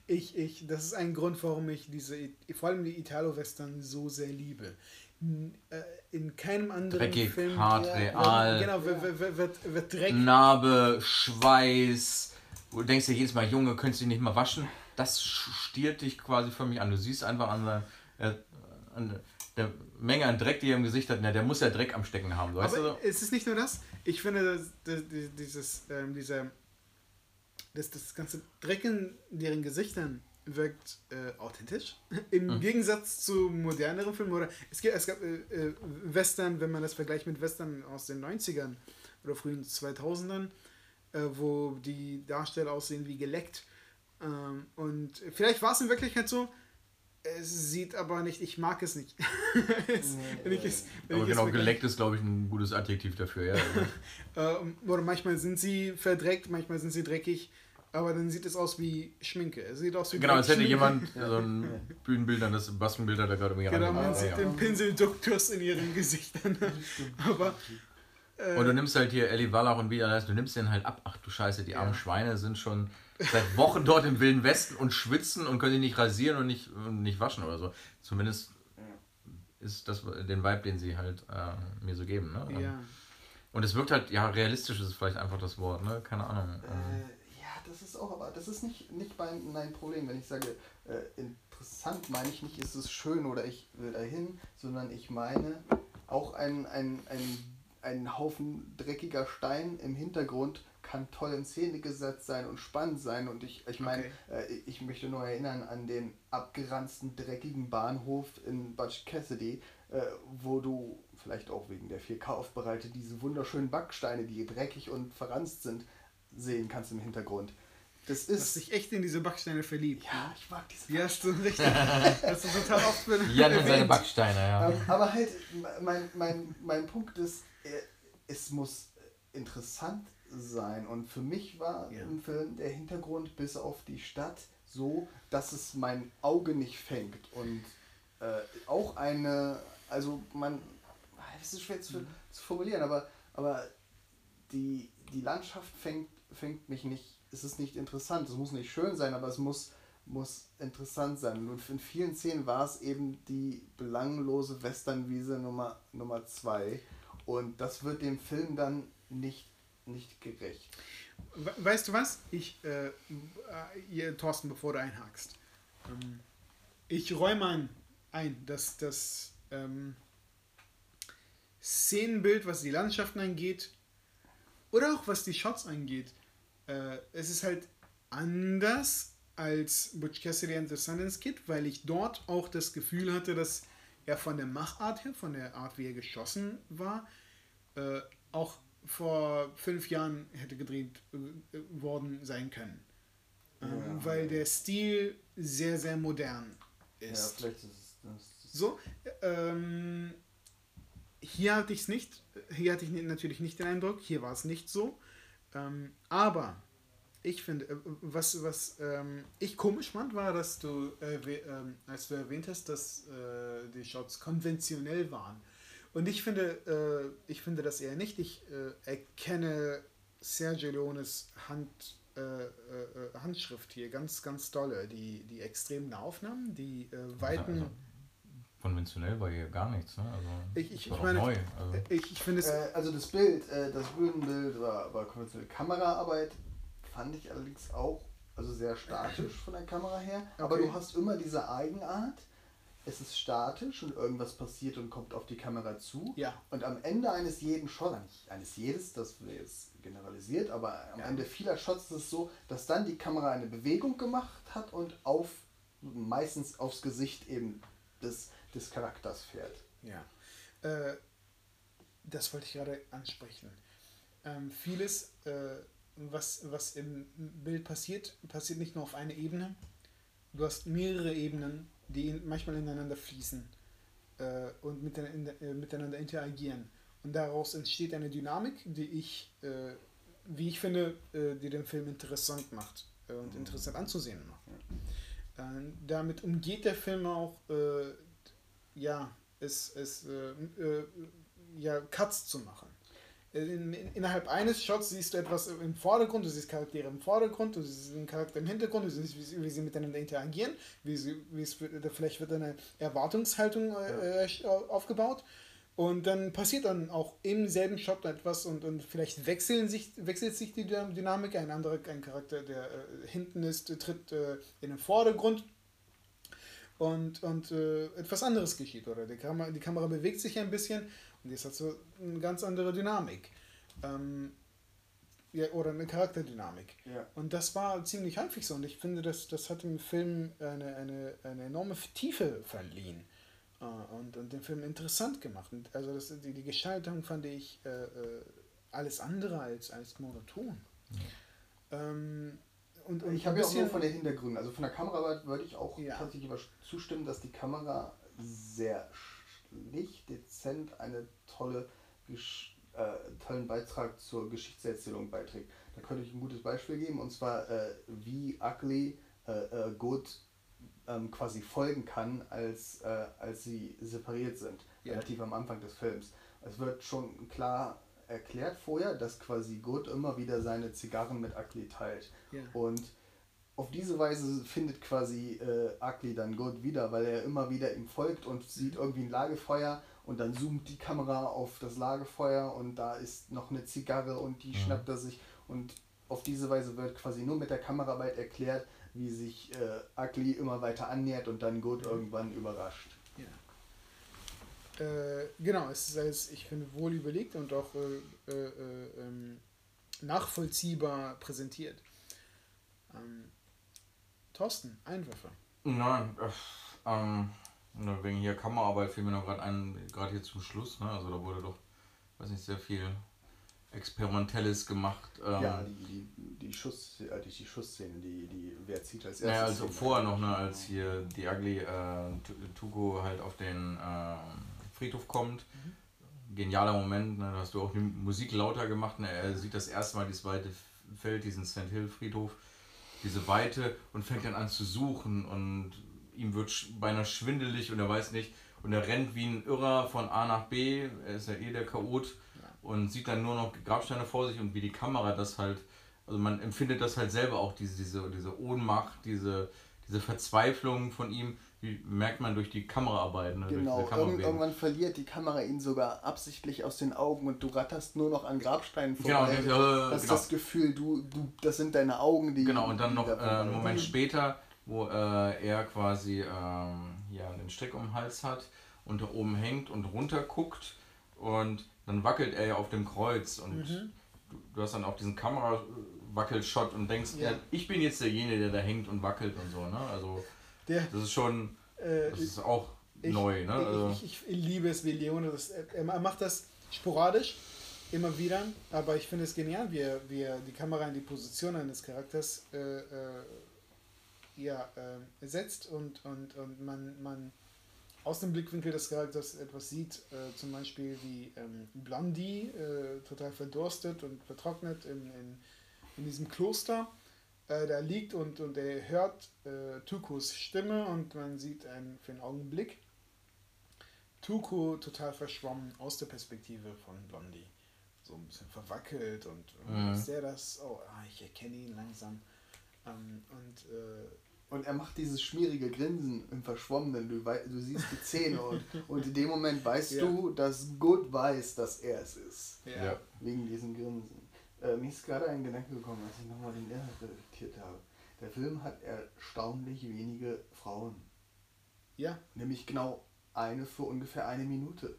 Ich, ich, das ist ein Grund, warum ich diese, vor allem die Italo-Western so sehr liebe. Äh, in keinem anderen Dreckig, Film hart, real. Genau, wird, wird, wird, Dreck. Narbe, Schweiß. Du denkst dir jedes Mal, Junge, könntest du dich nicht mal waschen? Das stiert dich quasi für mich an. Du siehst einfach an der, äh, an der Menge an Dreck, die er im Gesicht hat, na, der muss ja Dreck am Stecken haben. Weißt Aber du? es ist nicht nur das. Ich finde, dass, dass, dieses, ähm, dieser, das, das ganze Dreck in deren Gesichtern wirkt äh, authentisch. Im mhm. Gegensatz zu moderneren Filmen. Oder es, gibt, es gab äh, äh, Western, wenn man das vergleicht mit Western aus den 90ern oder frühen 2000ern, äh, wo die Darsteller aussehen wie geleckt. Ähm, und vielleicht war es in Wirklichkeit so. Es sieht aber nicht, ich mag es nicht. es, wenn ich es, wenn aber ich genau, geleckt ist, glaube ich, ein gutes Adjektiv dafür. Ja, ähm, oder manchmal sind sie verdreckt, manchmal sind sie dreckig. Aber dann sieht es aus wie Schminke. Es sieht aus wie Genau, als hätte Schminke. jemand so ein Bühnenbild, das Baskenbild da gerade irgendwie Genau, man sieht ja. den Pinselduktus in ihren Gesichtern. Aber. Äh, und du nimmst halt hier Ellie Wallach und wieder, du nimmst den halt ab. Ach du Scheiße, die armen ja. Schweine sind schon seit Wochen dort im Wilden Westen und schwitzen und können sich nicht rasieren und nicht, und nicht waschen oder so. Zumindest ist das den Vibe, den sie halt äh, mir so geben. Ne? Ja. Und es wirkt halt, ja, realistisch ist vielleicht einfach das Wort, ne? Keine Ahnung. Äh, das ist auch, aber das ist nicht, nicht mein, mein Problem. Wenn ich sage, äh, interessant, meine ich nicht, ist es schön oder ich will dahin, sondern ich meine auch ein, ein, ein, ein Haufen dreckiger Stein im Hintergrund kann toll in Szene gesetzt sein und spannend sein. Und ich, ich meine, okay. äh, ich möchte nur erinnern an den abgeranzten, dreckigen Bahnhof in Butch Cassidy, äh, wo du vielleicht auch wegen der 4K aufbereitet diese wunderschönen Backsteine, die dreckig und verranzt sind, sehen kannst im Hintergrund. Das ist. Du hast dich echt in diese Backsteine verliebt. Ja, ich mag diese Backsteine. Ja, hast du richtig. hast du total oft Ja, nur seine Backsteine, ja. Aber halt, mein, mein, mein Punkt ist, äh, es muss interessant sein. Und für mich war ja. im Film der Hintergrund bis auf die Stadt so, dass es mein Auge nicht fängt. Und äh, auch eine, also man, es ist schwer zu, mhm. zu formulieren, aber, aber die, die Landschaft fängt, fängt mich nicht, es ist nicht interessant, es muss nicht schön sein, aber es muss, muss interessant sein. Und in vielen Szenen war es eben die belanglose Westernwiese Nummer, Nummer zwei. Und das wird dem Film dann nicht, nicht gerecht. Weißt du was? Ich, äh, äh, Thorsten, bevor du einhakst. Ähm, ich räume ein, dass das ähm, Szenenbild, was die Landschaften angeht, oder auch was die Shots angeht, äh, es ist halt anders als Butch Cassidy and the Sundance Kid, weil ich dort auch das Gefühl hatte, dass er von der Machart her, von der Art, wie er geschossen war, äh, auch vor fünf Jahren hätte gedreht äh, worden sein können. Ähm, ja, weil der Stil sehr, sehr modern ist. Ja, vielleicht ist es das. So, ähm, hier hatte ich es nicht, hier hatte ich natürlich nicht den Eindruck, hier war es nicht so. Ähm, aber ich finde, äh, was, was ähm, ich komisch fand, war, dass du, äh, äh, als du erwähnt hast, dass äh, die Shots konventionell waren. Und ich finde, äh, ich finde das eher nicht. Ich äh, erkenne Sergio Leones Hand, Handschrift hier ganz, ganz dolle. Die, die extremen Aufnahmen, die weiten. Also konventionell war hier gar nichts, ne? Also, ich, ich, ich meine, neu. Also. Ich, ich finde es. Äh, also das Bild, äh, das Bühnenbild war, war konventionell. Kameraarbeit fand ich allerdings auch also sehr statisch von der Kamera her. Okay. Aber du hast immer diese Eigenart. Es ist statisch und irgendwas passiert und kommt auf die Kamera zu. Ja. Und am Ende eines jeden Shots, nicht eines jedes, das wird jetzt generalisiert, aber am ja. Ende vieler Shots ist es so, dass dann die Kamera eine Bewegung gemacht hat und auf meistens aufs Gesicht eben des des Charakters fährt. Ja. Äh, das wollte ich gerade ansprechen. Ähm, vieles, äh, was, was im Bild passiert, passiert nicht nur auf einer Ebene. Du hast mehrere Ebenen, die manchmal ineinander fließen äh, und miteinander, äh, miteinander interagieren. Und daraus entsteht eine Dynamik, die ich, äh, wie ich finde, äh, die den Film interessant macht und interessant anzusehen macht. damit umgeht der Film auch ja, es, es äh, äh, ja, Cuts zu machen. In, in, innerhalb eines Shots siehst du etwas im Vordergrund, du siehst Charaktere im Vordergrund, du siehst einen Charakter im Hintergrund, du siehst, wie, sie, wie sie miteinander interagieren, wie sie, wie es wird, vielleicht wird eine Erwartungshaltung äh, äh aufgebaut. Und dann passiert dann auch im selben Shot etwas und, und vielleicht wechseln sich, wechselt sich die Dynamik, ein anderer, ein Charakter, der äh, hinten ist, tritt äh, in den Vordergrund und, und äh, etwas anderes geschieht. Oder die Kamera, die Kamera bewegt sich ein bisschen und jetzt hat so eine ganz andere Dynamik. Ähm, ja, oder eine Charakterdynamik. Ja. Und das war ziemlich häufig so. Und ich finde, das, das hat dem Film eine, eine, eine enorme Tiefe verliehen. Äh, und, und den Film interessant gemacht. Und also das, die, die Gestaltung fand ich äh, äh alles andere als, als monoton. Ja. Ähm, und, und ich habe ja auch nur von den Hintergründen, also von der Kameraarbeit würde ich auch ja. tatsächlich zustimmen, dass die Kamera sehr schlicht, dezent eine tolle äh, tollen Beitrag zur Geschichtserzählung beiträgt. Da könnte ich ein gutes Beispiel geben, und zwar äh, wie Ugly äh, äh, Good ähm, quasi folgen kann, als, äh, als sie separiert sind, ja. relativ am Anfang des Films. Es wird schon klar erklärt vorher, dass quasi Good immer wieder seine Zigarren mit Ugly teilt. Ja. Und auf diese Weise findet quasi äh, Ugly dann Good wieder, weil er immer wieder ihm folgt und sieht irgendwie ein Lagefeuer und dann zoomt die Kamera auf das Lagefeuer und da ist noch eine Zigarre und die mhm. schnappt er sich und auf diese Weise wird quasi nur mit der Kameraarbeit erklärt, wie sich äh, Ugly immer weiter annähert und dann Good irgendwann überrascht. Äh, genau, es ist alles, ich finde, wohl überlegt und auch äh, äh, äh ähm, nachvollziehbar präsentiert. Ähm, Thorsten, Einwürfe. Nein, ähm, wegen hier Kameraarbeit fiel mir noch gerade ein, gerade hier zum Schluss, ne? Also da wurde doch, weiß nicht, sehr viel Experimentelles gemacht. Ähm, ja, die, die, die, Schuss, äh, die, die Schussszene, die, die wer zieht als erstes. Ja, also vorher noch, ne, als hier die Ugly äh, Tugo halt auf den äh, Friedhof kommt. Mhm. Genialer Moment, ne? da hast du auch die Musik lauter gemacht. Ne? Er sieht das erste Mal dieses weite Feld, diesen St. Hill Friedhof, diese Weite und fängt dann an zu suchen und ihm wird beinahe schwindelig und er weiß nicht und er rennt wie ein Irrer von A nach B. Er ist ja eh der Chaot und sieht dann nur noch Grabsteine vor sich und wie die Kamera das halt, also man empfindet das halt selber auch, diese, diese, diese Ohnmacht, diese, diese Verzweiflung von ihm, wie merkt man durch die Kameraarbeiten. Ne? Genau, Irgend, irgendwann verliert die Kamera ihn sogar absichtlich aus den Augen und du ratterst nur noch an Grabsteinen genau, vorbei. Genau, äh, das ist das Gefühl, du, du, das sind deine Augen, die. Genau, und dann noch äh, einen Moment später, wo äh, er quasi ähm, ja, den Strick um den Hals hat und da oben hängt und runter guckt und dann wackelt er ja auf dem Kreuz und mhm. du, du, hast dann auch diesen Kamera-Wackelshot und denkst, ja. ja. ich bin jetzt derjenige, der da hängt und wackelt und so, ne? Also der, das ist schon, äh, das ist auch ich, neu, ne? Also ich, ich, ich, liebe es, wie Leone das, er macht das sporadisch, immer wieder, aber ich finde es genial, wie er, wie er die Kamera in die Position eines Charakters äh, äh, ja, äh, setzt und, und, und man, man aus dem Blickwinkel des Charakters etwas sieht, äh, zum Beispiel wie ähm, Blondie äh, total verdurstet und vertrocknet in, in, in diesem Kloster äh, da liegt und, und er hört äh, Tukos Stimme und man sieht einen, für einen Augenblick Tuko total verschwommen aus der Perspektive von Blondie. So ein bisschen verwackelt und, und mhm. ist der das? Oh, ah, ich erkenne ihn langsam. Ähm, und äh, und er macht dieses schmierige Grinsen im Verschwommenen. Du, du siehst die Zähne und, und in dem Moment weißt ja. du, dass Good weiß, dass er es ist. Ja. Wegen diesem Grinsen. Äh, mir ist gerade ein Gedanke gekommen, als ich nochmal den Inhalt reflektiert habe. Der Film hat erstaunlich wenige Frauen. Ja. Nämlich genau eine für ungefähr eine Minute.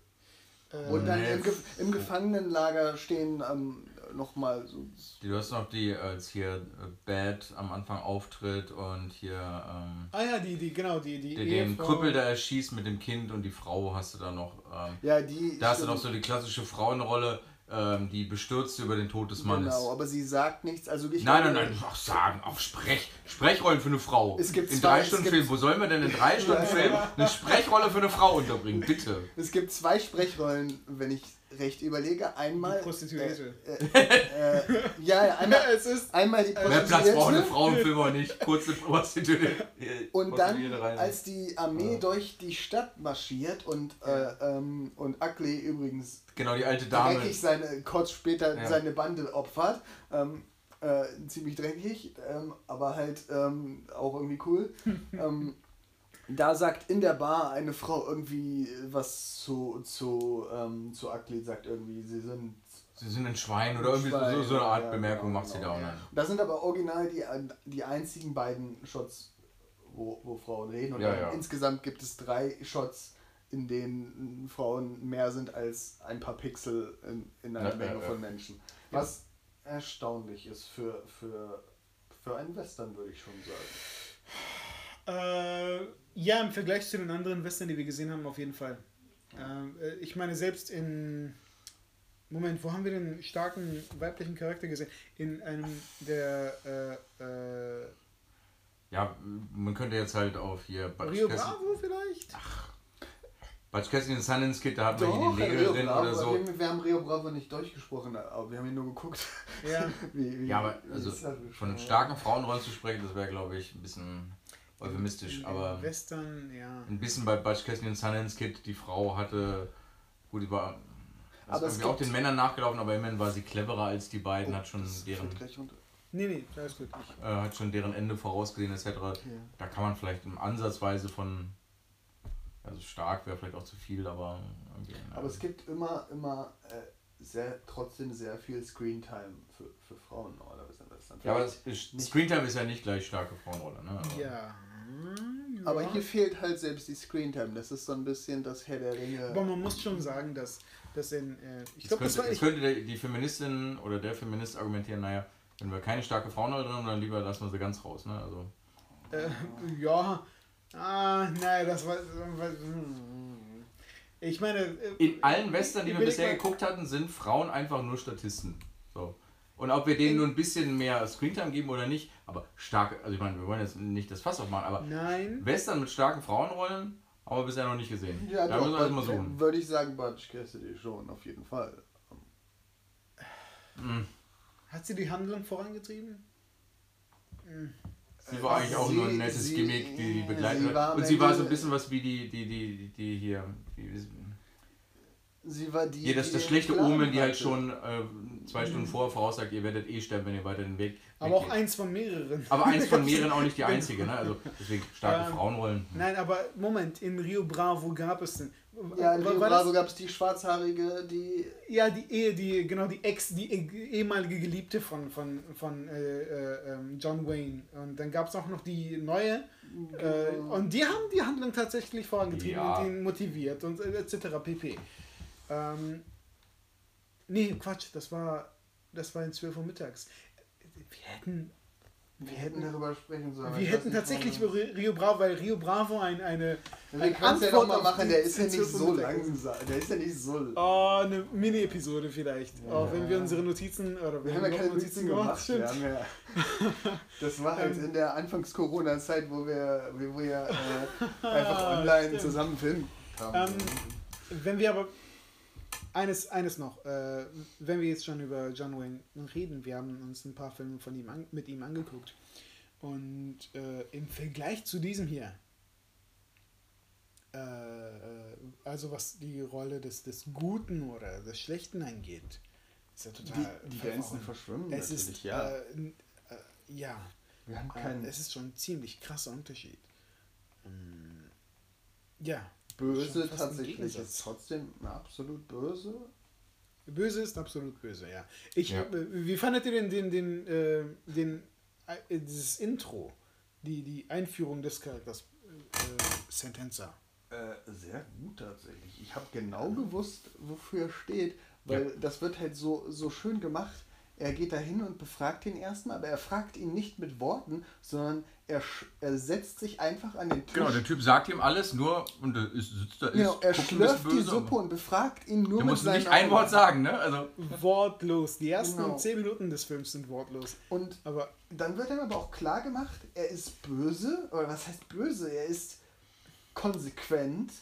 Äh, und dann im, Ge im, Gefangenenlager stehen ähm, nochmal so. Du hast noch die, als hier äh, Bad am Anfang auftritt und hier. Ähm, ah ja, die, die, genau, die, die. die den Krüppel da erschießt mit dem Kind und die Frau hast du da noch. Ähm, ja, die. Da hast du noch so die klassische Frauenrolle ähm, die bestürzt über den Tod des Mannes. Genau, aber sie sagt nichts. Also ich nein, nein, nein, auch sagen, auch Sprech, Sprechrollen für eine Frau. Es gibt in zwei, drei Stunden Film, wo sollen wir denn in drei Stunden Film eine Sprechrolle für eine Frau unterbringen? Bitte. Es gibt zwei Sprechrollen, wenn ich recht überlege. Einmal. Die Prostituierte. Äh, äh, äh, ja, einmal, es ist einmal die Prostituierte. Mehr Platz braucht eine Frau im Film auch nicht. Kurze Prostituierte. Und dann, als die Armee ja. durch die Stadt marschiert und, äh, ähm, und Ackley übrigens. Genau, die alte Dame. Dreckig seine, kurz später ja. seine Bande opfert. Ähm, äh, ziemlich dreckig, ähm, aber halt ähm, auch irgendwie cool. da sagt in der Bar eine Frau irgendwie was zu, zu, ähm, zu Akli, sagt irgendwie, sie sind. Sie sind ein Schwein oder irgendwie Schwein, so, so eine Art ja, Bemerkung genau, macht sie da auch. Ja. Das sind aber original die, die einzigen beiden Shots, wo, wo Frauen reden. Und ja, insgesamt gibt es drei Shots, in denen Frauen mehr sind als ein paar Pixel in, in einer Menge von Menschen. Was erstaunlich ist für, für, für einen Western, würde ich schon sagen. Äh ja, im Vergleich zu den anderen Western, die wir gesehen haben, auf jeden Fall. Ähm, äh, ich meine, selbst in. Moment, wo haben wir den starken weiblichen Charakter gesehen? In einem der. Äh, äh, ja, man könnte jetzt halt auf hier. Rio Bravo vielleicht? Ach. Butch Cassidy und Silence Kid, da hat man hier die Nägel drin oder so. Wir, wir, haben Rio Bravo nicht durchgesprochen, aber wir haben ihn nur geguckt. Ja, wie, wie, ja aber also von starken Frauenrollen zu sprechen, das wäre, glaube ich, ein bisschen euphemistisch, aber Western, ja. ein bisschen bei Butch Cassidy und Silence Kid, die Frau hatte, gut, die war aber ist auch den Männern nachgelaufen, aber immerhin war sie cleverer als die beiden, oh, hat schon deren Nee, nee, alles gut. Äh, hat schon deren Ende vorausgesehen etc. Ja. Da kann man vielleicht im Ansatzweise von also stark wäre vielleicht auch zu viel, aber okay, Aber es gibt immer, immer äh, sehr, trotzdem sehr viel Screentime für, für Frauen normalerweise. Ja, aber Screentime ist ja nicht gleich starke Frauenrolle, ne? Aber ja. Aber hier fehlt halt selbst die Screentime. Das ist so ein bisschen das Herr der Ringe. Aber man muss schon sagen, dass, dass in. Äh, ich glaube, das könnte, das könnte die Feministin oder der Feminist argumentieren, naja, wenn wir keine starke Frauenrolle drin haben, dann lieber lassen wir sie ganz raus, ne? Also. Äh, ja. Ah, nein, das war. Ich meine. Äh, in allen Western, die wir bisher geguckt hatten, sind Frauen einfach nur Statisten. So. Und ob wir denen nur ein bisschen mehr Screentime geben oder nicht, aber stark, also ich meine, wir wollen jetzt nicht das Fass aufmachen, aber Nein. Western mit starken Frauenrollen haben wir bisher noch nicht gesehen. Ja, da doch, müssen wir mal suchen. Würde ich sagen, Butch Cassidy schon, auf jeden Fall. Mhm. Hat sie die Handlung vorangetrieben? Mhm. Sie war eigentlich auch sie, nur ein nettes sie, Gimmick, die, die begleitet. Und sie war so ein bisschen was wie die, die, die, die hier. Wie, sie war die. Ja, das ist das schlechte Plan Omen, die halt hatte. schon äh, zwei Stunden vorher voraussagt, ihr werdet eh sterben, wenn ihr weiter den Weg. Aber auch eins von mehreren. Aber eins von mehreren auch nicht die einzige, ne? Also deswegen starke Ähm, Frauenrollen. Nein, aber Moment, in Rio Bravo gab es denn. Ja, in Rio Bravo gab es die schwarzhaarige, die. Ja, die Ehe, die, genau, die Ex, die eh- ehemalige Geliebte von, von, von äh, äh, ähm, John Wayne. Und dann gab es auch noch die neue. Äh, Genau. und die haben die Handlung tatsächlich vorangetrieben Ja. und ihn motiviert und äh, etc. pp. Ähm, nee, Quatsch, das war, das war in 12 Uhr mittags. Wir hätten, wir hätten darüber sprechen sollen. wir hätten tatsächlich über Rio Bravo, weil Rio Bravo ein, eine, Wir eine es ja nochmal machen, der ist ja nicht 12 Uhr so lang. ist. Der ist ja nicht so. Oh, eine Mini-Episode vielleicht. Auch Ja. wenn wir unsere Notizen oder Wir wir haben ja keine Notizen gemacht. stimmt. Wir haben ja, das war halt Ähm. in der Anfangs-Corona-Zeit, wo wir, wo wir äh, einfach online stimmt. zusammen filmen haben. Ähm, Wenn wir aber eines, eines noch, äh, wenn wir jetzt schon über John Wayne reden, wir haben uns ein paar Filme von ihm an, mit ihm angeguckt. Und äh, im Vergleich zu diesem hier, äh, äh, also was die Rolle des, des Guten oder des Schlechten angeht, ist er total die, die Grenzen verschwimmen Es ist, ja. äh, äh, ja, wir haben keinen es ist schon ein ziemlich krasser Unterschied. Ja, Böse tatsächlich. Ist trotzdem absolut böse. Böse ist absolut böse, ja. Ich, Ja. äh, Wie fandet ihr denn den, den, äh, den, äh, dieses Intro, die, die Einführung des Charakters äh, Sentenza? Äh, sehr gut tatsächlich. Ich habe genau gewusst, wofür er steht, weil Ja. das wird halt so, so schön gemacht. Er geht dahin und befragt ihn erstmal, aber er fragt ihn nicht mit Worten, sondern er, er setzt sich einfach an den Tisch. Genau, der Typ sagt ihm alles, nur und er ist, sitzt da, ist, Genau, er schlürft bisschen die böse, Suppe und befragt ihn nur mit muss seinen nicht ein Augen. Wort sagen, ne? Also, Wortlos. Die ersten Genau. zehn Minuten des Films sind wortlos. Und Aber dann wird ihm aber auch klar gemacht, er ist böse, oder was heißt böse? Er ist konsequent,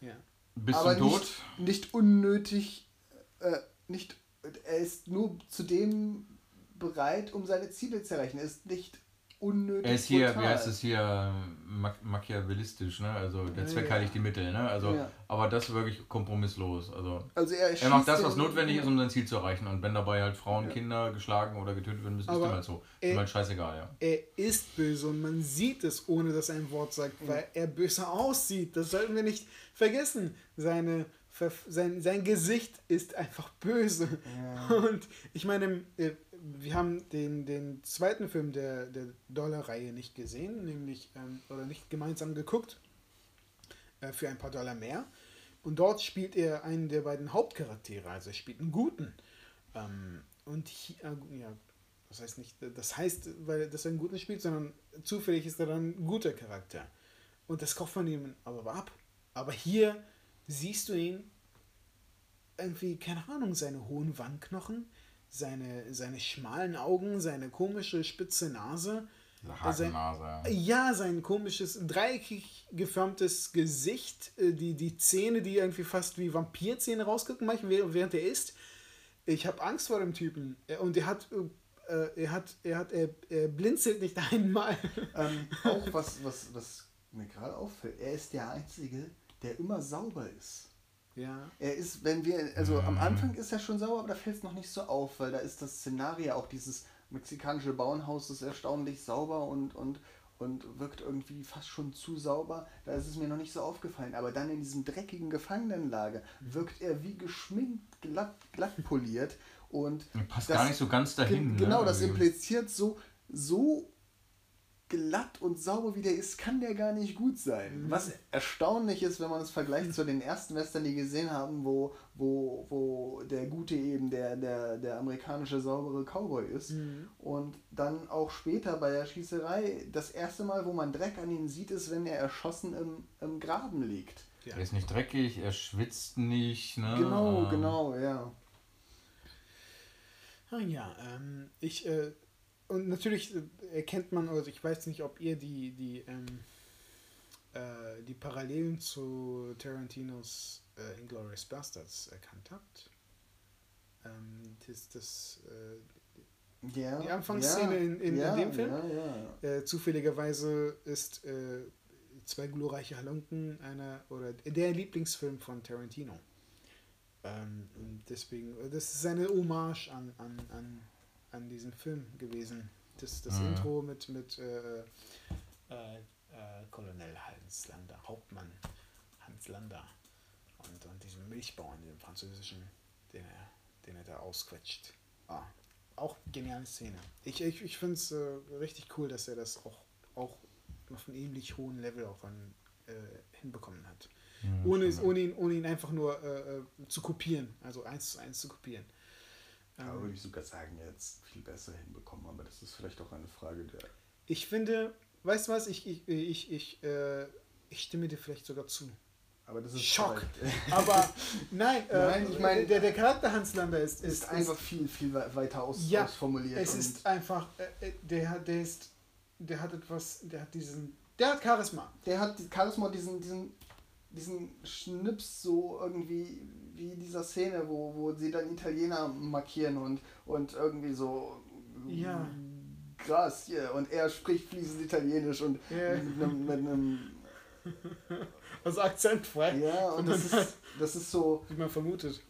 ja. bis aber zum Tod. nicht, nicht unnötig, äh, nicht, er ist nur zu dem bereit, um seine Ziele zu erreichen. Er ist nicht unnötig. Er ist hier, brutal. wie heißt es hier, ma machiavellistisch, ne? Also der Zweck ja. heiligt die Mittel, ne? Also, Ja. aber das wirklich kompromisslos. Also Also er, er macht das, was notwendig ist, um sein Ziel zu erreichen. Und wenn dabei halt Frauen, Ja. Kinder geschlagen oder getötet werden müssen, ist dem halt so. Ist er- ihm halt scheißegal, ja. Er ist böse und man sieht es, ohne dass er ein Wort sagt, weil er böse aussieht. Das sollten wir nicht vergessen. Seine, sein, sein Gesicht ist einfach böse. Ja. Und ich meine, äh, wir haben den, den zweiten Film der, der Dollar-Reihe nicht gesehen, nämlich, ähm, oder nicht gemeinsam geguckt, äh, für ein paar Dollar mehr. Und dort spielt er einen der beiden Hauptcharaktere, also er spielt einen guten. Ähm, und hier, äh, ja, das heißt nicht, das heißt, weil dass er einen guten spielt, sondern zufällig ist er dann ein guter Charakter. Und das kauft man ihm aber ab. Aber hier siehst du ihn irgendwie, keine Ahnung, seine hohen Wangenknochen, seine, seine schmalen Augen, seine komische spitze Nase. Sein, Hakennase, ja. sein komisches, dreieckig geformtes Gesicht, äh, die, die Zähne, die irgendwie fast wie Vampirzähne rausgucken, manchmal während- er isst. Ich habe Angst vor dem Typen. Äh, Und er hat, äh, er hat, er hat, er, er blinzelt nicht einmal. Ähm, auch was, was, was mir gerade auffällt, er ist der Einzige, der immer sauber ist. Ja. Er ist, wenn wir, also am Anfang ist er schon sauber, aber da fällt es noch nicht so auf, weil da ist das Szenario, auch dieses mexikanische Bauernhaus ist erstaunlich sauber und, und, und wirkt irgendwie fast schon zu sauber. Da ist es mir noch nicht so aufgefallen. Aber dann in diesem dreckigen Gefangenenlager wirkt er wie geschminkt, glatt, glatt poliert und Passt das- gar nicht so ganz dahin. Ge- Genau, ne? das Irgendwie. impliziert so, so glatt und sauber wie der ist, kann der gar nicht gut sein. Mhm. Was erstaunlich ist, wenn man es vergleicht zu den ersten Western, die wir gesehen haben, wo, wo, wo der Gute eben der, der, der amerikanische saubere Cowboy ist. Mhm. Und dann auch später bei der Schießerei, das erste Mal, wo man Dreck an ihm sieht, ist, wenn er erschossen im, im Graben liegt. Ja. Er ist nicht dreckig, er schwitzt nicht. Ne? Genau, Ähm, genau, ja. Ah ja, ähm, ich, äh, und natürlich äh, erkennt man, also ich weiß nicht, ob ihr die, die, ähm, äh, die Parallelen zu Tarantinos äh, Inglourious Bastards erkannt habt. Ähm, das, das, äh, ja Die Anfangsszene in- in- in ja, dem Film? Äh, zufälligerweise ist äh, zwei glorreiche Halunken einer, oder der Lieblingsfilm von Tarantino. Ähm, deswegen, das ist eine Hommage an, an, an, an diesen Film gewesen. Das, das mhm. Intro mit, mit äh, äh, äh, Colonel Hans Lander, Hauptmann Hans Lander und, und diesem Milchbauern, dem französischen, den er, den er da ausquetscht. Ah, auch geniale Szene. Ich, ich, ich finde es äh, richtig cool, dass er das auch, auch auf einem ähnlich hohen Level auch an, äh, hinbekommen hat. Ja, ohne, ohne, ihn, ohne ihn einfach nur äh, äh, zu kopieren, also eins zu eins zu kopieren. Ja, ähm, würde ich sogar sagen, jetzt viel besser hinbekommen, aber das ist vielleicht auch eine Frage der. Ich finde, weißt du was, ich, ich, ich, ich, äh, ich stimme dir vielleicht sogar zu. Aber das ist Schock. aber nein, äh, nein ich meine, der, der Charakter Hans Lander ist, ist, ist einfach viel, viel weiter aus, ja, ausformuliert. Es ist einfach, äh, der, der ist, der hat etwas, der hat diesen, der hat Charisma. Der hat Charisma, diesen, diesen, diesen Schnips so irgendwie wie dieser Szene, wo, wo sie dann Italiener markieren und, und irgendwie so. Ja. Krass, hier. Und er spricht fließend Italienisch und yeah. mit einem, mit einem also akzentfrei. Ja, und das ist, das ist so. Wie man vermutet.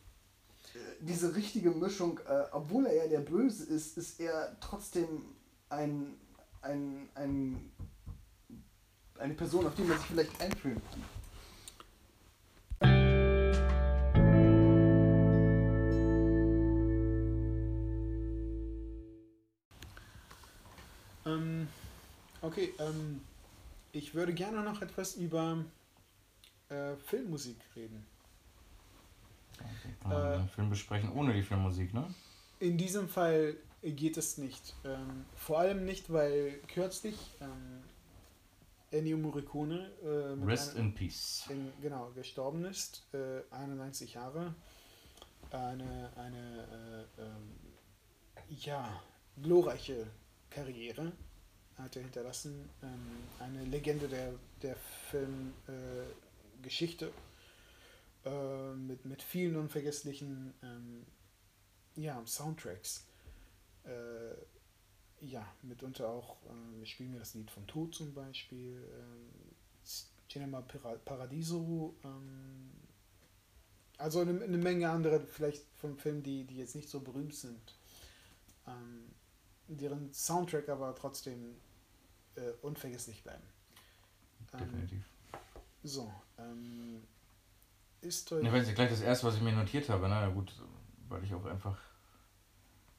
Äh, diese richtige Mischung, äh, obwohl er ja der Böse ist, ist er trotzdem ein, ein, ein, eine Person, auf die man sich vielleicht einfühlen kann. Okay, ähm, ich würde gerne noch etwas über äh, Filmmusik reden. Okay. Äh, Film besprechen ohne die Filmmusik, ne? In diesem Fall geht es nicht. Ähm, vor allem nicht, weil kürzlich ähm, Ennio Morricone äh, Rest in Peace in, genau gestorben ist, äh, 91 Jahre. Eine, eine äh, ähm, ja, glorreiche Karriere hat er hinterlassen. Ähm, eine Legende der, der Filmgeschichte äh, mit, mit vielen unvergesslichen ähm, ja, Soundtracks. Äh, ja, mitunter auch, äh, wir spielen mir das Lied vom Tod zum Beispiel, äh, Cinema Paradiso, ähm, also eine, eine, Menge andere, vielleicht von Filmen, die, die jetzt nicht so berühmt sind, ähm, deren Soundtrack aber trotzdem äh, unvergesslich bleiben. Ähm, Definitiv. So, ähm, ist euch. Ja, wenn Sie gleich das erste, was ich mir notiert habe, na ne? gut, weil ich auch einfach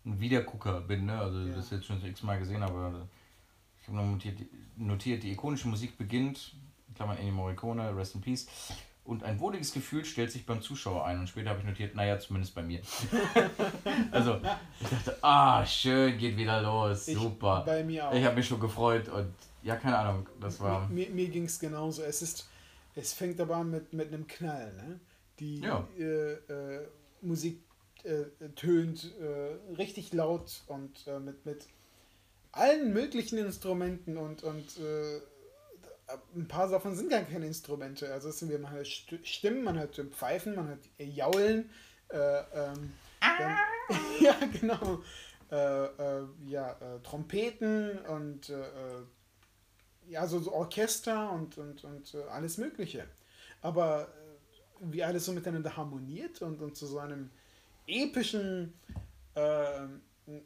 ein Wiedergucker bin, ne? Also ja. das jetzt schon x-mal gesehen habe. Ich habe noch notiert, notiert, die ikonische Musik beginnt, Klammern Ennio Morricone, Rest in Peace, und ein wohliges Gefühl stellt sich beim Zuschauer ein. Und später habe ich notiert, naja, zumindest bei mir. also, ich dachte, ah, schön, geht wieder los, ich, super. Bei mir auch. Ich habe mich schon gefreut und ja, keine Ahnung, das war. Mir, mir ging es genauso. Es ist, es fängt aber an mit, mit einem Knall, ne? Die ja. äh, äh, Musik äh, tönt äh, richtig laut und äh, mit, mit allen möglichen Instrumenten und, und äh, ein paar davon sind gar keine Instrumente. Also sind wir, man hat Stimmen, man hat Pfeifen, man hat Jaulen. Äh, ähm, dann, ja, genau. Äh, äh, ja, äh, Trompeten und äh, äh, ja, so, so, Orchester und, und, und alles Mögliche. Aber wie alles so miteinander harmoniert und, und zu so einem epischen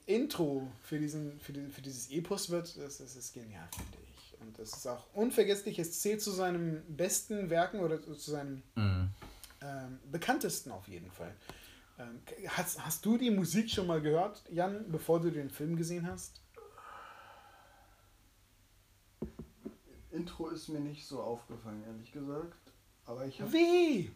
Intro für, diesen, für, die, für dieses Epos wird, das, das ist genial, finde ich. Und es ist auch unvergesslich, es zählt zu seinen besten Werken oder zu seinen mhm. ähm, bekanntesten auf jeden Fall. Ähm, hast, hast du die Musik schon mal gehört, Jan, bevor du den Film gesehen hast? Intro ist mir nicht so aufgefallen, ehrlich gesagt. Aber ich habe. Wie?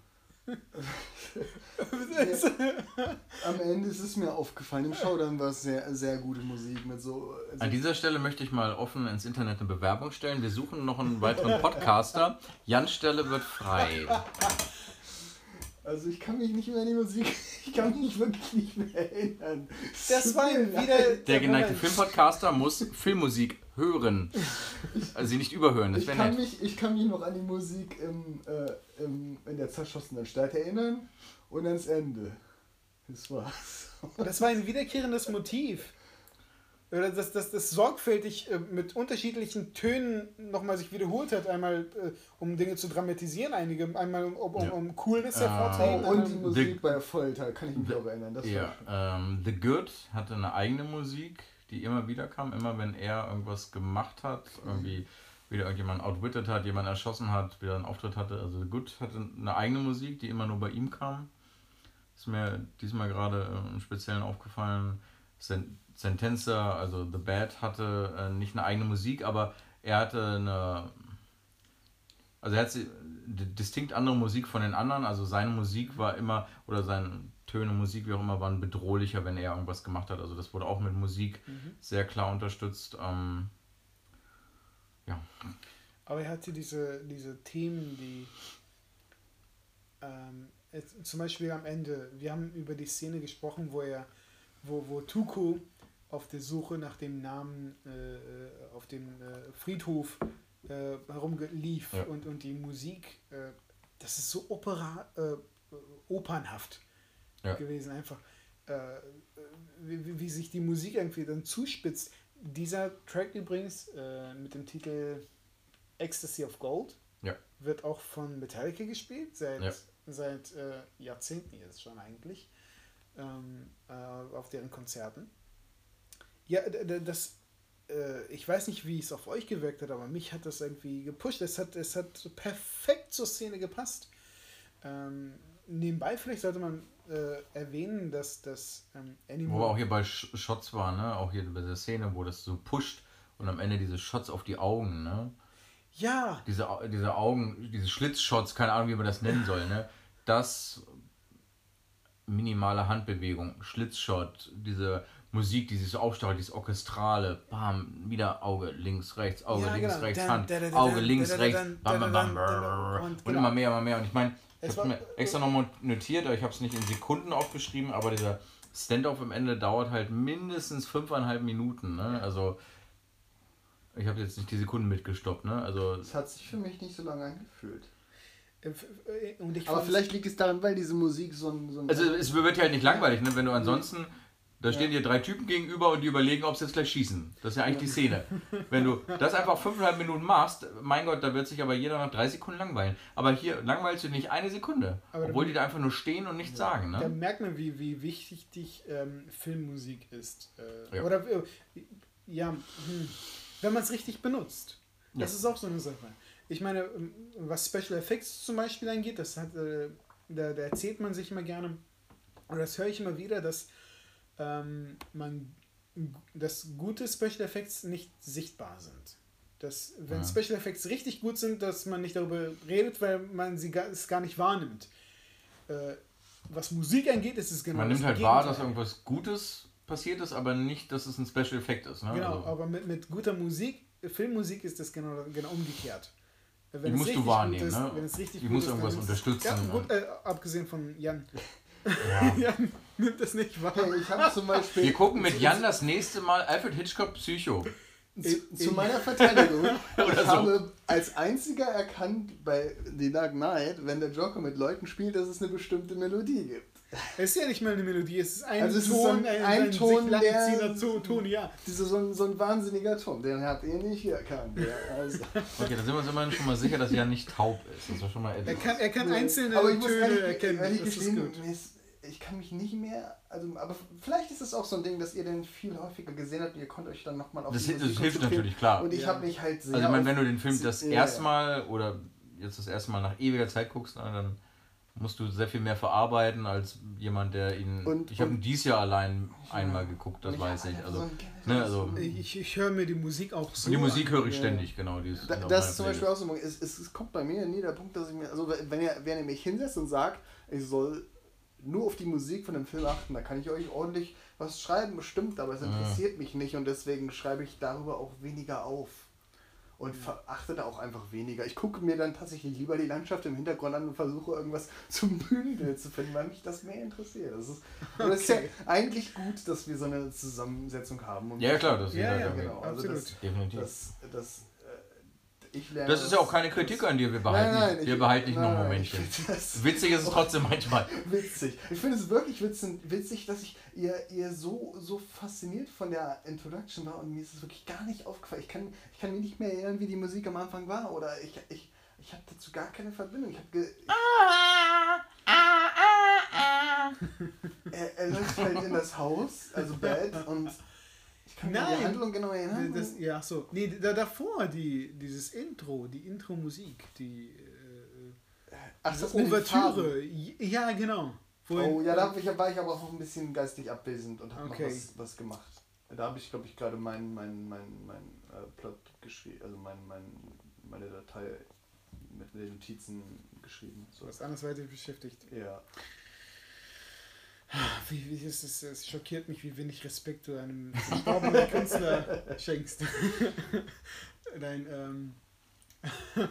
Am Ende ist es mir aufgefallen. Im Showdown war es sehr, sehr gute Musik mit so. Also An dieser Stelle möchte ich mal offen ins Internet eine Bewerbung stellen. Wir suchen noch einen weiteren Podcaster. Jans Stelle wird frei. Also ich kann mich nicht mehr an die Musik, ich kann mich wirklich nicht mehr erinnern. Das war wieder der geneigte Filmpodcaster muss Filmmusik hören, also sie nicht überhören. Das ich, kann mich, ich kann mich noch an die Musik im, äh, im, in der zerschossenen Stadt erinnern und ans Ende. Das war's. Das war ein wiederkehrendes Motiv. oder dass das, das sorgfältig äh, mit unterschiedlichen Tönen nochmal sich wiederholt hat, einmal äh, um Dinge zu dramatisieren, einige einmal um, um, Ja. um Coolness Ah. hervorzuheben. Oh, und die Musik The- bei Folter, kann ich mich auch erinnern. Das Ja, schön. ähm, The Good hatte eine eigene Musik, die immer wieder kam, immer wenn er irgendwas gemacht hat, irgendwie wieder irgendjemand outwitted hat, jemand erschossen hat, wieder einen Auftritt hatte. Also Good hatte eine eigene Musik, die immer nur bei ihm kam. Ist mir diesmal gerade äh, im Speziellen aufgefallen. Sen Sentenza, also The Bad, hatte äh, nicht eine eigene Musik, aber er hatte eine. Also er hat distinkt andere Musik von den anderen. Also seine Musik war immer, oder seine Töne, Musik, wie auch immer, waren bedrohlicher, wenn er irgendwas gemacht hat. Also das wurde auch mit Musik Mhm. sehr klar unterstützt. Ähm, ja. Aber er hatte diese, diese Themen, die ähm, jetzt zum Beispiel am Ende, wir haben über die Szene gesprochen, wo er, wo, wo Tuku auf der Suche nach dem Namen äh, äh, auf dem äh, Friedhof äh, herumlief Ja. und, und die Musik, äh, das ist so opera, äh, opernhaft Ja. gewesen, einfach äh, wie, wie- sich die Musik irgendwie dann zuspitzt. Dieser Track übrigens äh, mit dem Titel Ecstasy of Gold Ja. wird auch von Metallica gespielt, seit, Ja. seit äh, Jahrzehnten jetzt schon eigentlich, ähm, äh, auf deren Konzerten. Ja, das, äh, ich weiß nicht, wie es auf euch gewirkt hat, aber mich hat das irgendwie gepusht. Es hat, es hat perfekt zur Szene gepasst. Ähm, nebenbei vielleicht sollte man äh, erwähnen, dass das ähm, Animal... Wo wir auch hier bei Sh Shots war, ne? Auch hier bei der Szene, wo das so pusht und am Ende diese Shots auf die Augen, ne? ja, Diese, diese Augen, diese Schlitzshots, keine Ahnung, wie man das nennen soll, ne? Das minimale Handbewegung, Schlitzshot, diese Musik, die sich so aufstachelt, dieses Orchestrale, bam, wieder Auge links, rechts, Auge Ja, links, genau. rechts, Hand, Auge links, rechts, bam, bam, bam, und immer mehr, immer mehr. Und ich meine, ich habe mir extra nochmal notiert, aber ich habe es nicht in Sekunden aufgeschrieben, aber dieser Stand-off am Ende dauert halt mindestens fünfeinhalb Minuten, ne? Also, ich habe jetzt nicht die Sekunden mitgestoppt, ne? Also, Es hat sich für mich nicht so lange angefühlt. Äh, äh, Und ich Aber vielleicht liegt es daran, weil diese Musik so ein. So ein Also es wird ja halt nicht langweilig, ne? wenn du ansonsten, da stehen Ja. dir drei Typen gegenüber und die überlegen, ob sie jetzt gleich schießen. Das ist ja eigentlich die Szene. Wenn du das einfach fünfeinhalb Minuten machst, mein Gott, da wird sich aber jeder nach drei Sekunden langweilen. Aber hier langweilst du nicht eine Sekunde. Aber obwohl die da einfach nur stehen und nichts sagen. Da Ne? merkt man, wie, wie wichtig dich ähm, Filmmusik ist. Äh, Ja. Oder äh, ja, hm, wenn man es richtig benutzt. Das Ja. ist auch so eine Sache. Ich meine, ähm, was Special Effects zum Beispiel angeht, das hat, äh, da, da erzählt man sich immer gerne, oder das höre ich immer wieder, dass ähm, man dass gute Special Effects nicht sichtbar sind. Dass, wenn Ja. Special Effects richtig gut sind, dass man nicht darüber redet, weil man sie gar, es gar nicht wahrnimmt. Äh, was Musik angeht, ist es genau Man nimmt halt wahr, dass Gegenteil. irgendwas Gutes passiert ist, aber nicht, dass es ein Special Effekt ist. Ne? Genau, also, aber mit, mit guter Musik, Filmmusik ist das genau, genau umgekehrt. Wenn Die musst du wahrnehmen, ist, ne? Wenn es richtig Die gut muss irgendwas ist unterstützen Ja, gut, äh, abgesehen von Jan. ja. Jan nimmt das nicht wahr. Hey, ich habe zum Beispiel. Wir gucken mit Jan das nächste Mal Alfred Hitchcock Psycho. Zu, zu meiner Verteidigung, ich so. habe als einziger erkannt bei The Dark Knight, wenn der Joker mit Leuten spielt, dass es eine bestimmte Melodie gibt. Es ist ja nicht mal eine Melodie, es ist ein Also es ist Ton, so ein- ein, ein ein Ton, der- Ton, ja. Diese, so, ein, so ein wahnsinniger Ton, den habt ihr nicht erkannt. Ja, also. Okay, da sind wir uns immerhin schon mal sicher, dass Jan nicht taub ist. Das war schon mal Er kann, er kann einzelne aber ich muss Töne ehrlich, erkennen. ehrlich das ist gut. Ich kann mich nicht mehr, also, aber vielleicht ist es auch so ein Ding, dass ihr den viel häufiger gesehen habt und ihr konnt euch dann nochmal auf Das, die das hilft natürlich, klar. Und ich Ja. habe mich halt sehr Also ich meine, wenn du den Film das Ja, erste. Mal oder jetzt das erste Mal nach ewiger Zeit guckst, na, dann musst du sehr viel mehr verarbeiten als jemand, der ihn. Und- ich habe ihn und- dies Jahr allein einmal geguckt, das weiß ich. so Also, ein ne, also Ich, ich höre mir die Musik auch so und die Musik höre ich Ja. ständig, genau. Die ist Da, das ist zum Beispiel auch so, es, es, es kommt bei mir nie der Punkt, dass ich mir, also wenn ihr, wenn ihr mich hinsetzt und sagt, ich soll nur auf die Musik von dem Film achten, da kann ich euch ordentlich was schreiben, bestimmt, aber es interessiert mich nicht und deswegen schreibe ich darüber auch weniger auf. Und verachte da auch einfach weniger. Ich gucke mir dann tatsächlich lieber die Landschaft im Hintergrund an und versuche irgendwas zum Bühnenbild zu finden, weil mich das mehr interessiert. Das ist, und es ist ja Okay. eigentlich gut, dass wir so eine Zusammensetzung haben. Und Ja, klar, das ist Ja, ja, genau. Also das, Definitiv. das, das, ich lerne. Das ist ja auch keine Kritik an dir, wir behalten, Nein, nein, wir ich- behalten nicht nur nein, Momentchen. Witzig ist es trotzdem manchmal. Witzig. Ich finde es wirklich witzig, witzig dass ich ihr, ihr so, so fasziniert von der Introduction war und mir ist es wirklich gar nicht aufgefallen. Ich kann, ich kann mich nicht mehr erinnern, wie die Musik am Anfang war oder ich, ich, ich habe dazu gar keine Verbindung. Ich habe ge er, er läuft halt in das Haus, also Bad und ich kann an die Nein. Handlung genau erinnern. Das, ja, ach so. Nee, da, davor, die, dieses Intro, die Intro-Musik, die äh, Ach, diese das. Ouvertüre. Ja, genau. Wo Oh ja, da ich, war ich aber auch ein bisschen geistig abwesend und habe Okay. noch was, was gemacht. Da habe ich, glaube ich, gerade meinen mein, mein, mein, äh, Plot geschrieben, also mein, mein, meine Datei mit den Notizen geschrieben. So. was andersweitig beschäftigt. Ja. Wie, wie ist es, es schockiert mich, wie wenig Respekt du einem verstorbenen Künstler schenkst. Nein, ähm.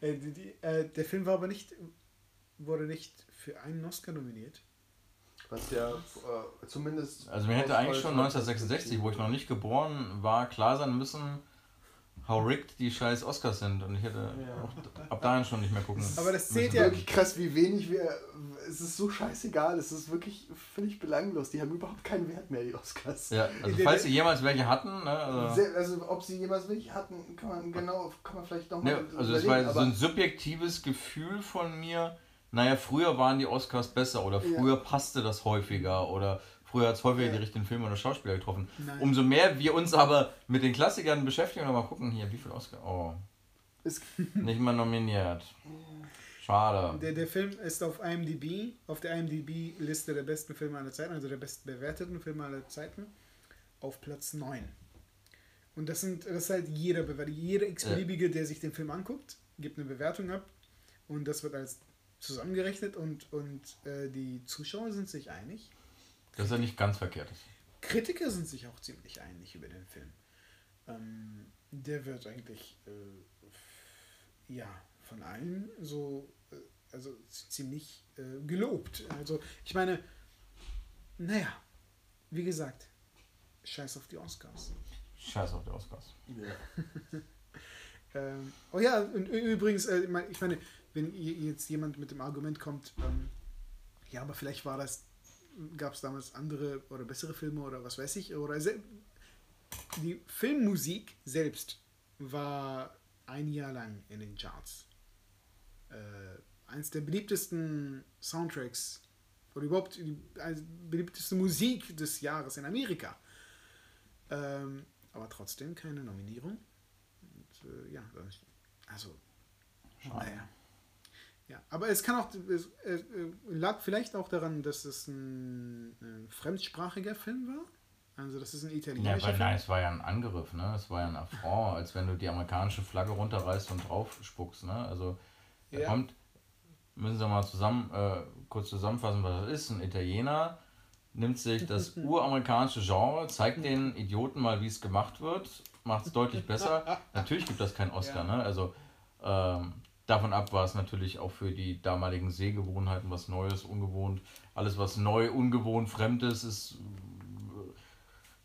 äh, die, die, äh, der Film war aber nicht, wurde nicht für einen Oscar nominiert. Was ja äh, zumindest. Also mir hätte eigentlich schon 1966, wo ich noch nicht geboren war, klar sein müssen, how rigged die scheiß Oscars sind. Und ich hätte Ja. auch ab dahin schon nicht mehr gucken. Aber das zählt ja- Wirklich krass, wie wenig wir. Es ist so scheißegal, es ist wirklich völlig belanglos. Die haben überhaupt keinen Wert mehr, die Oscars. Ja, also falls sie jemals welche hatten, ne, also, also ob sie jemals wirklich hatten, kann man genau, kann man vielleicht nochmal. ne, also es war so ein subjektives Gefühl von mir, naja, früher waren die Oscars besser oder Ja. früher passte das häufiger oder früher hat es häufiger Ja. die richtigen Filme oder Schauspieler getroffen. Nein. Umso mehr wir uns aber mit den Klassikern beschäftigen und mal gucken, hier, wie viel Oscar? Oh, ist, nicht mal nominiert. Schade. Der, der Film ist auf IMDb, auf der IMDb-Liste der besten Filme aller Zeiten, also der bestbewerteten Filme aller Zeiten, auf Platz 9. Und das sind das ist halt jeder bewertet. Jeder x-beliebige, der sich den Film anguckt, gibt eine Bewertung ab und das wird als zusammengerechnet und, und äh, die Zuschauer sind sich einig. Das ist ja nicht ganz verkehrt. Kritiker sind sich auch ziemlich einig über den Film. Ähm, der wird eigentlich äh, ja von allen so äh, also ziemlich äh, gelobt. Also ich meine, naja, wie gesagt, scheiß auf die Oscars. Scheiß auf die Oscars. ja. Ähm, oh ja, und übrigens, äh, ich mein- ich meine, wenn jetzt jemand mit dem Argument kommt, ähm, ja, aber vielleicht war das, gab es damals andere oder bessere Filme oder was weiß ich, oder die Filmmusik selbst war ein Jahr lang in den Charts. Äh, eins der beliebtesten Soundtracks oder überhaupt die beliebteste Musik des Jahres in Amerika. Ähm, aber trotzdem keine Nominierung. Und, äh, ja, also, naja. Ja, aber es kann auch, es äh, lag vielleicht auch daran, dass es ein, ein fremdsprachiger Film war. Also, das ist ein Ja, italienischer weil, Film. nein, es war ja ein Angriff, ne? Es war ja ein Affront, als wenn du die amerikanische Flagge runterreißt und drauf spuckst, ne? Also, da Ja. kommt, müssen wir mal zusammen, äh, kurz zusammenfassen, was das ist. Ein Italiener nimmt sich das uramerikanische Genre, zeigt den Idioten mal, wie es gemacht wird, macht es deutlich besser. Natürlich gibt das keinen Oscar, Ja. ne? Also, ähm, davon ab war es natürlich auch für die damaligen Sehgewohnheiten was Neues, ungewohnt. Alles, was neu, ungewohnt, fremd ist, ist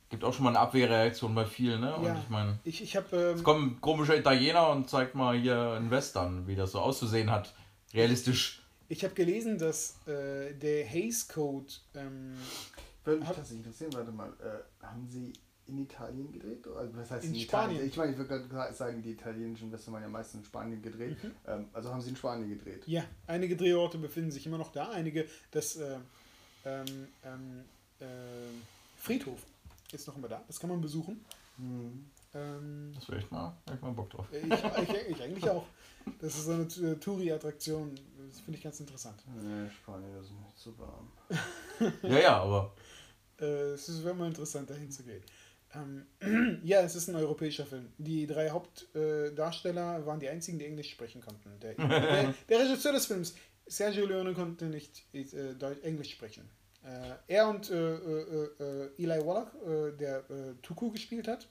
gibt auch schon mal eine Abwehrreaktion bei vielen, ne? Und Ja. ich meine, Ich, ich habe. Ähm, es kommt ein komischer Italiener und zeigt mal hier einen Western, wie das so auszusehen hat. Realistisch. Ich habe gelesen, dass äh, der Hays Code, ähm, Würde mich tatsächlich interessieren, warte mal, äh, haben sie in Italien gedreht? Also, was heißt In in, Spanien. Italien? Ich meine, ich würde gerade sagen, die italienischen Western waren ja meistens in Spanien gedreht. Mhm. Ähm, also haben sie in Spanien gedreht. ja, einige Drehorte befinden sich immer noch da, einige, das äh, ähm, ähm, äh, Friedhof ist noch immer da, das kann man besuchen. Hm. Ähm, Das wäre echt mal, ich mal Bock drauf. ich, ich, ich eigentlich auch. Das ist so eine Touri-Attraktion, das finde ich ganz interessant. Nee, Spanien ist nicht so warm. Ja, ja, aber Äh, es ist immer interessant, dahin zu gehen. Ähm, ja, es ist ein europäischer Film. Die drei Hauptdarsteller äh, Darsteller waren die einzigen, die Englisch sprechen konnten. Der, der, der Regisseur des Films, Sergio Leone, konnte nicht äh, Englisch sprechen. Äh, er und äh, äh, äh, Eli Wallach, äh, der äh, Tuku gespielt hat,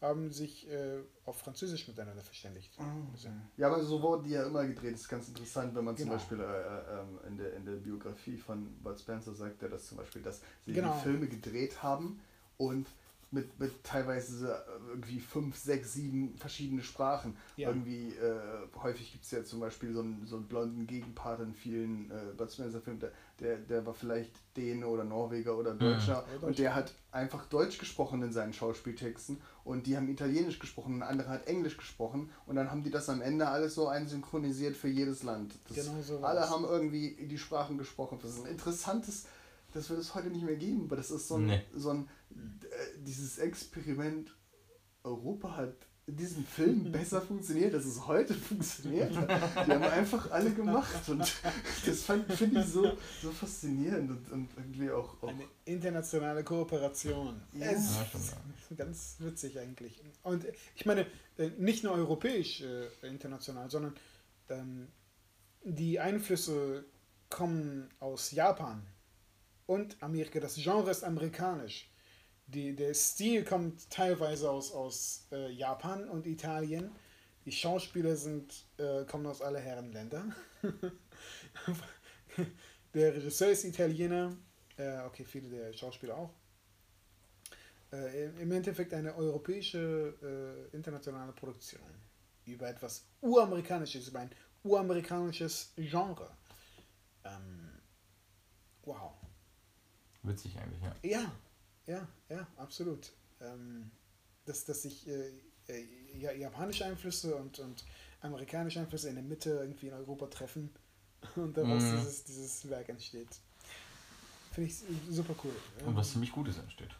haben sich äh, auf Französisch miteinander verständigt. Also, Ja, aber so wurden die ja immer gedreht. Das ist ganz interessant, wenn man zum Genau. Beispiel äh, äh, in, der, in der Biografie von Bud Spencer sagt, er das zum Beispiel, dass sie Genau. die Filme gedreht haben und mit, mit teilweise irgendwie fünf, sechs, sieben verschiedene Sprachen. Ja. Irgendwie, äh, häufig gibt es ja zum Beispiel so einen, so einen blonden Gegenpart in vielen äh, Bud Spencer-Filmen, der, der, der war vielleicht Däne oder Norweger oder mhm. Deutscher mhm. und der hat einfach Deutsch gesprochen in seinen Schauspieltexten und die haben Italienisch gesprochen und ein anderer hat Englisch gesprochen und dann haben die das am Ende alles so einsynchronisiert für jedes Land. Das genau so alle haben irgendwie die Sprachen gesprochen. Das ist ein interessantes das wird es heute nicht mehr geben, aber das ist so ein, nee. so ein äh, dieses Experiment, Europa hat in diesem Film besser funktioniert, dass es heute funktioniert. Die haben einfach alle gemacht und das finde ich so, so faszinierend und, und irgendwie auch, auch, Eine internationale Kooperation. Ja. Es ist ganz witzig eigentlich. Und ich meine, äh, nicht nur europäisch äh, international, sondern ähm, die Einflüsse kommen aus Japan und Amerika. Das Genre ist amerikanisch. Die, der Stil kommt teilweise aus, aus äh, Japan und Italien. Die Schauspieler sind, äh, kommen aus aller Herren Länder. der Regisseur ist Italiener. Äh, okay, viele der Schauspieler auch. Äh, Im Endeffekt eine europäische, äh, internationale Produktion über etwas uramerikanisches, über ein uramerikanisches Genre. Ähm, wow. Witzig eigentlich, ja. Ja, ja, ja, absolut. Ähm, dass, dass sich äh, äh, japanische Einflüsse und, und amerikanische Einflüsse in der Mitte irgendwie in Europa treffen und daraus mhm. dieses, dieses Werk entsteht. Finde ich super cool. Und was ziemlich Gutes entsteht.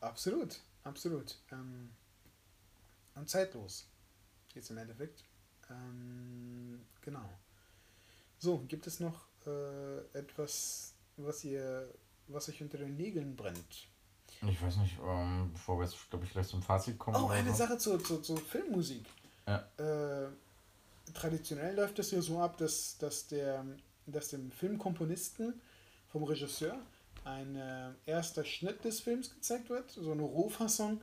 Absolut, absolut. Ähm, und zeitlos. Jetzt im Endeffekt. Ähm, genau. So, gibt es noch äh, etwas, was ihr was euch unter den Nägeln brennt. Ich weiß nicht, ähm, bevor wir jetzt, glaube ich, gleich zum Fazit kommen. Oh, eine so. Sache zur, zur, zur Filmmusik. Ja. Äh, traditionell läuft es ja so ab, dass, dass, der, dass dem Filmkomponisten vom Regisseur ein äh, erster Schnitt des Films gezeigt wird, so eine Rohfassung.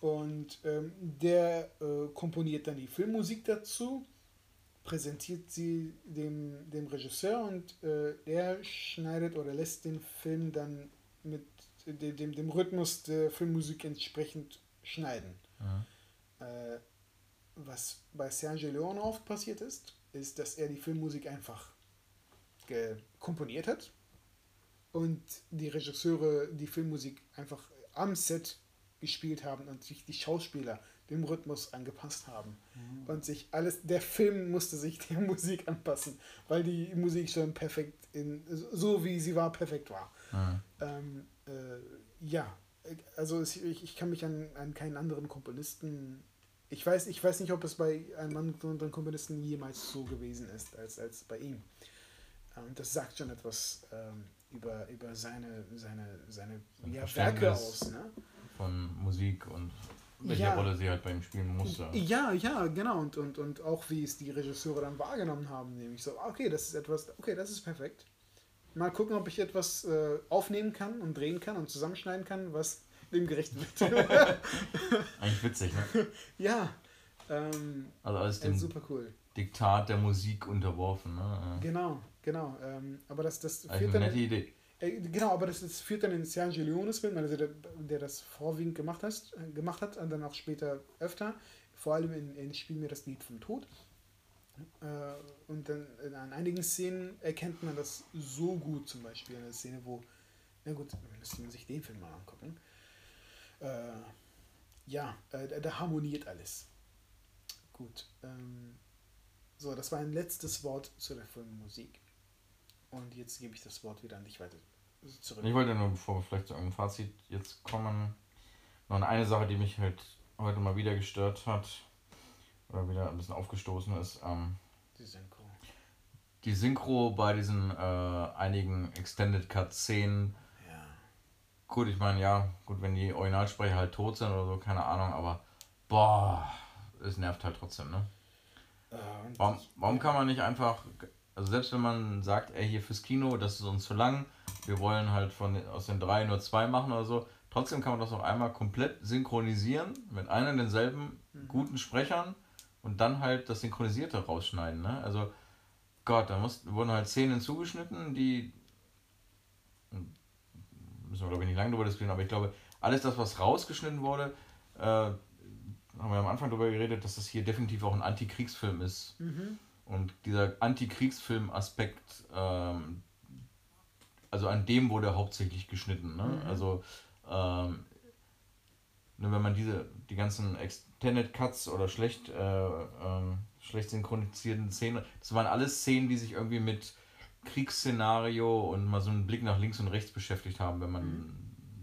Und ähm, der äh, komponiert dann die Filmmusik dazu präsentiert sie dem, dem Regisseur und äh, der schneidet oder lässt den Film dann mit dem, dem, dem Rhythmus der Filmmusik entsprechend schneiden. Mhm. Äh, was bei Sergio Leone oft passiert ist, ist, dass er die Filmmusik einfach komponiert hat und die Regisseure die Filmmusik einfach am Set gespielt haben und sich die Schauspieler dem Rhythmus angepasst haben. Mhm. Und sich alles, der Film musste sich der Musik anpassen, weil die Musik schon perfekt in, so wie sie war, perfekt war. Mhm. Ähm, äh, ja, also ich, ich kann mich an, an keinen anderen Komponisten ich weiß, ich weiß nicht, ob es bei einem anderen Komponisten jemals so gewesen ist, als, als bei ihm. Und ähm, das sagt schon etwas ähm, über, über seine, seine, seine ja, Werke aus. Ne? Von Musik und welche ja. Rolle sie halt bei ihm spielen musste. Ja, ja, genau. Und, und, und auch wie es die Regisseure dann wahrgenommen haben, nämlich so, okay, das ist etwas, okay, das ist perfekt. Mal gucken, ob ich etwas äh, aufnehmen kann und drehen kann und zusammenschneiden kann, was dem gerecht wird. Eigentlich witzig, ne? Ja. Ähm, also alles dem super cool. Diktat der Musik unterworfen, ne? Genau, genau. Ähm, aber das, das führt eine nette Idee. Äh, genau, aber das, das führt dann in Sergio Leones Film, also der, der das vorwiegend gemacht, hast, äh, gemacht hat und dann auch später öfter, vor allem in, in Spiel mir das Lied vom Tod. Äh, und dann an einigen Szenen erkennt man das so gut, zum Beispiel eine Szene, wo, na gut, müsste man sich den Film mal angucken. Ja, äh, da harmoniert alles. Gut. Ähm, so, das war ein letztes Wort zu der Filmmusik. Und jetzt gebe ich das Wort wieder an dich weiter zurück. Ich wollte nur, bevor wir vielleicht zu einem Fazit jetzt kommen, noch eine Sache, die mich halt heute mal wieder gestört hat oder wieder ein bisschen aufgestoßen ist. Ähm, die Synchro. Die Synchro bei diesen äh, einigen Extended Cut-Szenen. Ja. Gut, ich meine, ja, gut, wenn die Originalsprecher halt tot sind oder so, keine Ahnung, aber boah, es nervt halt trotzdem, ne? Äh, warum, warum kann man nicht einfach, also selbst wenn man sagt, ey, hier fürs Kino, das ist uns zu lang, wir wollen halt von aus den drei nur zwei machen oder so. Trotzdem kann man das auch einmal komplett synchronisieren mit einem denselben mhm. guten Sprechern und dann halt das Synchronisierte rausschneiden. Ne? Also Gott, da muss, wurden halt Szenen zugeschnitten, die müssen wir glaube ich nicht lange darüber diskutieren, aber ich glaube, alles das, was rausgeschnitten wurde, äh, haben wir am Anfang darüber geredet, dass das hier definitiv auch ein Antikriegsfilm ist. Mhm. Und dieser Antikriegsfilm-Aspekt, ähm, also an dem wurde hauptsächlich geschnitten. Ne? Mhm. Also ähm, ne, wenn man diese, die ganzen Extended Cuts oder schlecht, äh, ähm, schlecht synchronisierten Szenen, das waren alles Szenen, die sich irgendwie mit Kriegsszenario und mal so einen Blick nach links und rechts beschäftigt haben, wenn man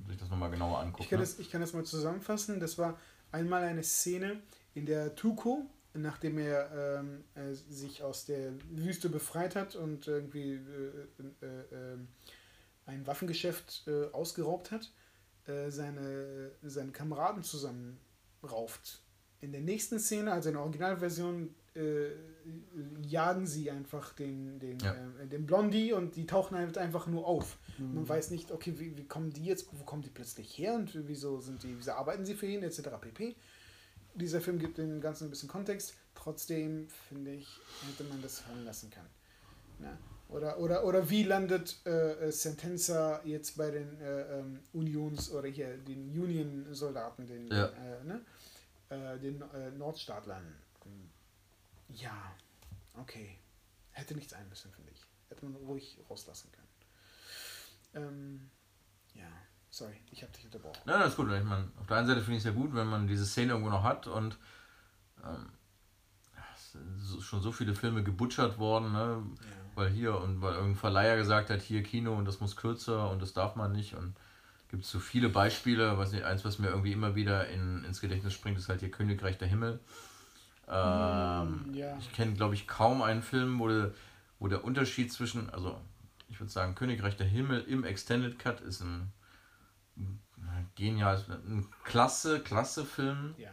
sich das nochmal genauer anguckt. Ich kann, ne? das, ich kann das mal zusammenfassen. Das war einmal eine Szene, in der Tuko, nachdem er ähm, äh, sich aus der Wüste befreit hat und irgendwie äh, äh, äh, ein Waffengeschäft äh, ausgeraubt hat, äh, seine, seine Kameraden zusammenrauft. In der nächsten Szene, also in der Originalversion, äh, jagen sie einfach den, den, Ja. äh, den Blondie und die tauchen halt einfach nur auf. Man weiß nicht, okay, wie, wie kommen die jetzt, wo kommen die plötzlich her und wieso sind die, wieso arbeiten sie für ihn, etc. pp. Dieser Film gibt dem Ganzen ein bisschen Kontext. Trotzdem, finde ich, hätte man das fallen lassen können. Na? Oder, oder, oder wie landet äh, äh, Sentenza jetzt bei den äh, ähm, Unions- oder hier den Union-Soldaten, den, Ja. äh, ne? äh, den äh, Nordstaatlern? Ja, okay. Hätte nicht sein müssen, finde ich. Hätte man ruhig rauslassen können. Ähm, ja, sorry, ich habe dich unterbrochen. Ja, das ist gut. Ich meine, auf der einen Seite finde ich es ja gut, wenn man diese Szene irgendwo noch hat und ähm, es sind so, schon so viele Filme gebutschert worden, ne? Ja. Weil hier und weil irgendein Verleiher gesagt hat, hier Kino und das muss kürzer und das darf man nicht und gibt so viele Beispiele, weiß nicht, eins, was mir irgendwie immer wieder in, ins Gedächtnis springt, ist halt hier Königreich der Himmel. Ähm, ja. Ich kenne, glaube ich, kaum einen Film, wo der, wo der Unterschied zwischen, also ich würde sagen, Königreich der Himmel im Extended Cut ist ein, ein genial, ein klasse, klasse Film Ja.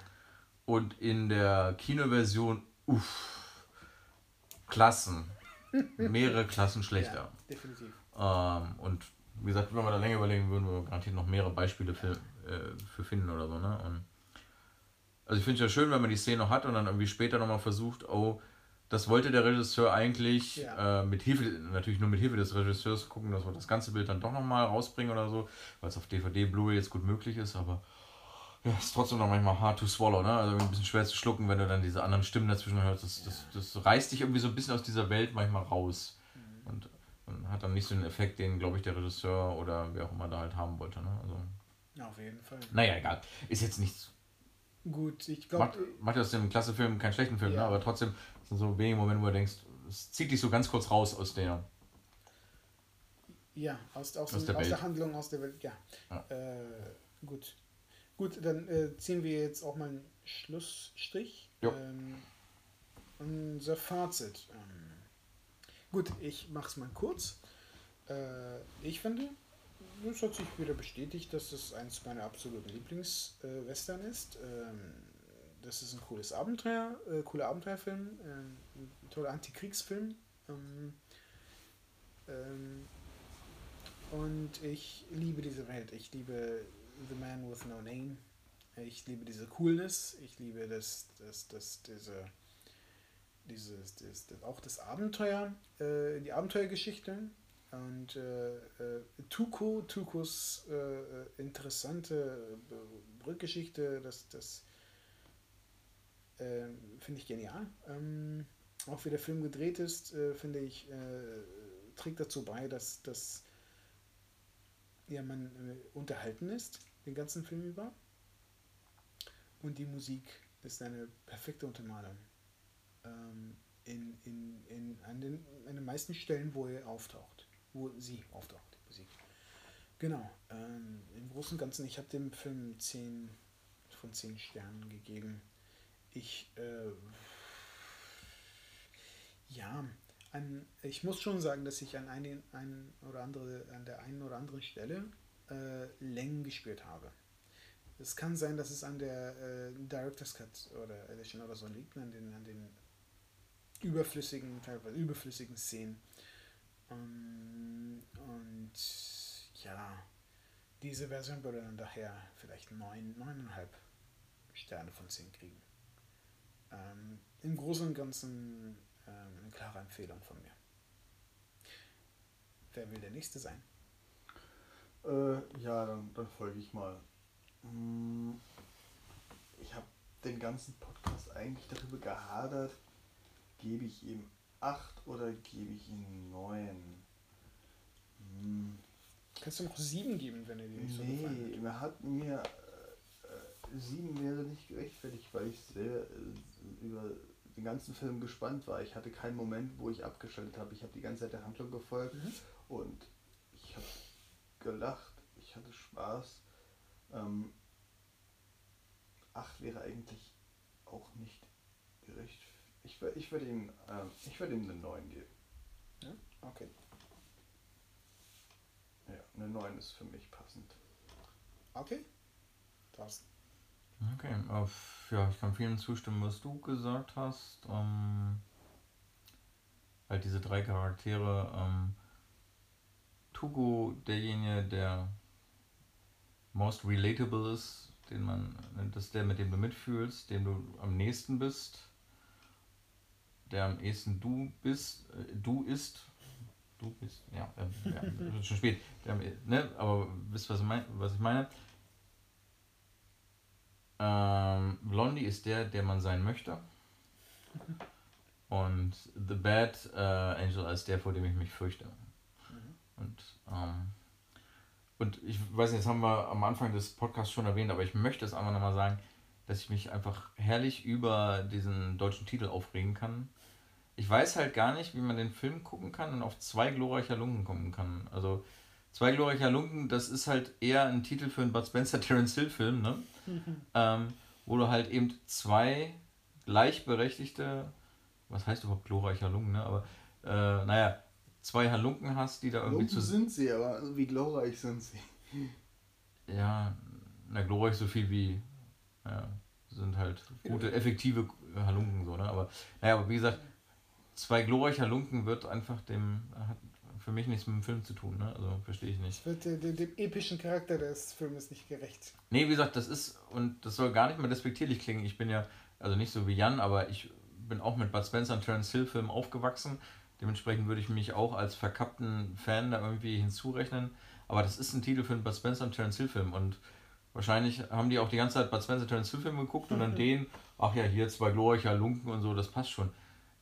und in der Kinoversion, uff, Klassen, mehrere Klassen schlechter. Ja, definitiv. Ähm, und wie gesagt, wenn wir da länger überlegen, würden wir garantiert noch mehrere Beispiele für, äh, für finden oder so. Ne? Und also ich finde es ja schön, wenn man die Szene noch hat und dann irgendwie später nochmal versucht, oh, das wollte der Regisseur eigentlich Ja. äh, mit Hilfe, natürlich nur mit Hilfe des Regisseurs gucken, dass wir das ganze Bild dann doch nochmal rausbringen oder so, weil es auf DVD, Blu-ray jetzt gut möglich ist, aber ja, ist trotzdem noch manchmal hard to swallow, ne? Also ein bisschen schwer zu schlucken, wenn du dann diese anderen Stimmen dazwischen hörst. Das, das, das reißt dich irgendwie so ein bisschen aus dieser Welt manchmal raus. Mhm. Und, und hat dann nicht so den Effekt, den, glaube ich, der Regisseur oder wer auch immer da halt haben wollte. Ne? Also, Ja, auf jeden Fall. naja, egal. Ist jetzt nichts. Gut, ich Macht, glaube, macht aus dem klasse Film keinen schlechten Film, Ja. ne? aber trotzdem sind so wenige Momente, wo du denkst, es zieht dich so ganz kurz raus aus der. ja, aus, aus, Aus der, der aus der. Handlung, aus der Welt, ja. Ja. Äh, gut. Gut, dann äh, ziehen wir jetzt auch mal einen Schlussstrich. Ähm, unser Fazit. Ähm, gut, ich mache es mal kurz. Äh, ich finde, es hat sich wieder bestätigt, dass es eins meiner absoluten Lieblings-Western ist. Ähm, das ist ein cooles Abenteuer, äh, cooler Abenteuerfilm, ähm, ein toller Antikriegsfilm. Ähm, ähm, und ich liebe diese Welt. Ich liebe The Man with No Name. Ich liebe diese Coolness. Ich liebe das, das, das, diese, dieses, das, das, auch das Abenteuer, äh, die Abenteuergeschichte. Und äh, äh, Tuko, Tukos äh, interessante äh, Rückgeschichte, das, das äh, finde ich genial. Ähm, auch wie der Film gedreht ist, äh, finde ich, äh, trägt dazu bei, dass, dass ja, man unterhalten ist, den ganzen Film über. Und die Musik ist eine perfekte Untermalung. Ähm, in, in, in, an, den, an den meisten Stellen, wo er auftaucht. Wo sie auftaucht, die Musik. Genau. Ähm, Im Großen und Ganzen, ich habe dem Film 10 von 10 Sternen gegeben. Ich, äh, ja, an, ich muss schon sagen, dass ich an einen, einen oder andere, an der einen oder anderen Stelle äh, Längen gespürt habe. Es kann sein, dass es an der äh, Director's Cut oder Edition oder so liegt, an den, an den überflüssigen, teilweise überflüssigen Szenen. Ähm, und ja, diese Version würde dann daher vielleicht 9, 9,5 Sterne von 10 kriegen. Ähm, Im Großen und Ganzen ähm, eine klare Empfehlung von mir. Wer will der Nächste sein? Äh, ja, dann, dann folge ich mal. Mm, ich habe den ganzen Podcast eigentlich darüber gehadert, gebe ich ihm 8 oder gebe ich ihm 9? Hm. Kannst du noch 7 geben, wenn er dir nicht so gefallen Nee, er hat mir äh, 7 wäre nicht gerechtfertigt, weil ich sehr äh, über den ganzen Film gespannt war. Ich hatte keinen Moment, wo ich abgeschaltet habe. Ich habe die ganze Zeit der Handlung gefolgt Mhm. und gelacht, ich hatte Spaß. Ähm, 8 wäre eigentlich auch nicht gerecht. Ich, ich würde ihm, ähm, ich würde ihm eine 9 geben. hat? Okay. Ja, eine 9 ist für mich passend. Okay. Thorsten. Okay, auf, ja, ich kann vielen zustimmen, was du gesagt hast. Ähm, halt diese drei Charaktere. Ähm, Tugo, derjenige, der most relatable ist, den man, das ist der, mit dem du mitfühlst, dem du am nächsten bist, der am ehesten du bist, äh, du ist, du bist, ja, äh, ja schon spät, der, eh- ne, aber wisst was ich mein, was ich meine? Ähm, Blondie ist der, der man sein möchte. Und The Bad äh, Angel ist der, vor dem ich mich fürchte. Und, ähm, und ich weiß nicht, das haben wir am Anfang des Podcasts schon erwähnt, aber ich möchte es einfach nochmal sagen, dass ich mich einfach herrlich über diesen deutschen Titel aufregen kann. Ich weiß halt gar nicht, wie man den Film gucken kann und auf zwei glorreicher Lunken kommen kann. Also, zwei glorreicher Lunken, das ist halt eher ein Titel für einen Bud Spencer Terence Hill Film, ne? ähm, wo du halt eben zwei gleichberechtigte, was heißt überhaupt glorreicher Lungen, ne? Aber äh, naja, zwei Halunken hast, die da irgendwie Lumpen zu. sind sie, aber wie glorreich sind sie? Ja, na glorreich so viel wie. Ja, sind halt gute, effektive Halunken so, ne? Aber naja, aber wie gesagt, zwei glorreiche Halunken wird einfach dem. hat für mich nichts mit dem Film zu tun, ne? Also verstehe ich nicht. Es wird äh, dem, dem epischen Charakter des Filmes nicht gerecht. Nee, wie gesagt, das ist, und das soll gar nicht mehr despektierlich klingen. Ich bin ja, also nicht so wie Jan, aber ich bin auch mit Bud Spencer und Terence Hill Filmen aufgewachsen. Dementsprechend würde ich mich auch als verkappten Fan da irgendwie hinzurechnen. Aber das ist ein Titel für einen Bud Spencer und Terence Hill Film. Und wahrscheinlich haben die auch die ganze Zeit Bud Spencer und Terence Hill Film geguckt und dann den, ach ja, hier zwei glorreicher Lunken und so, das passt schon.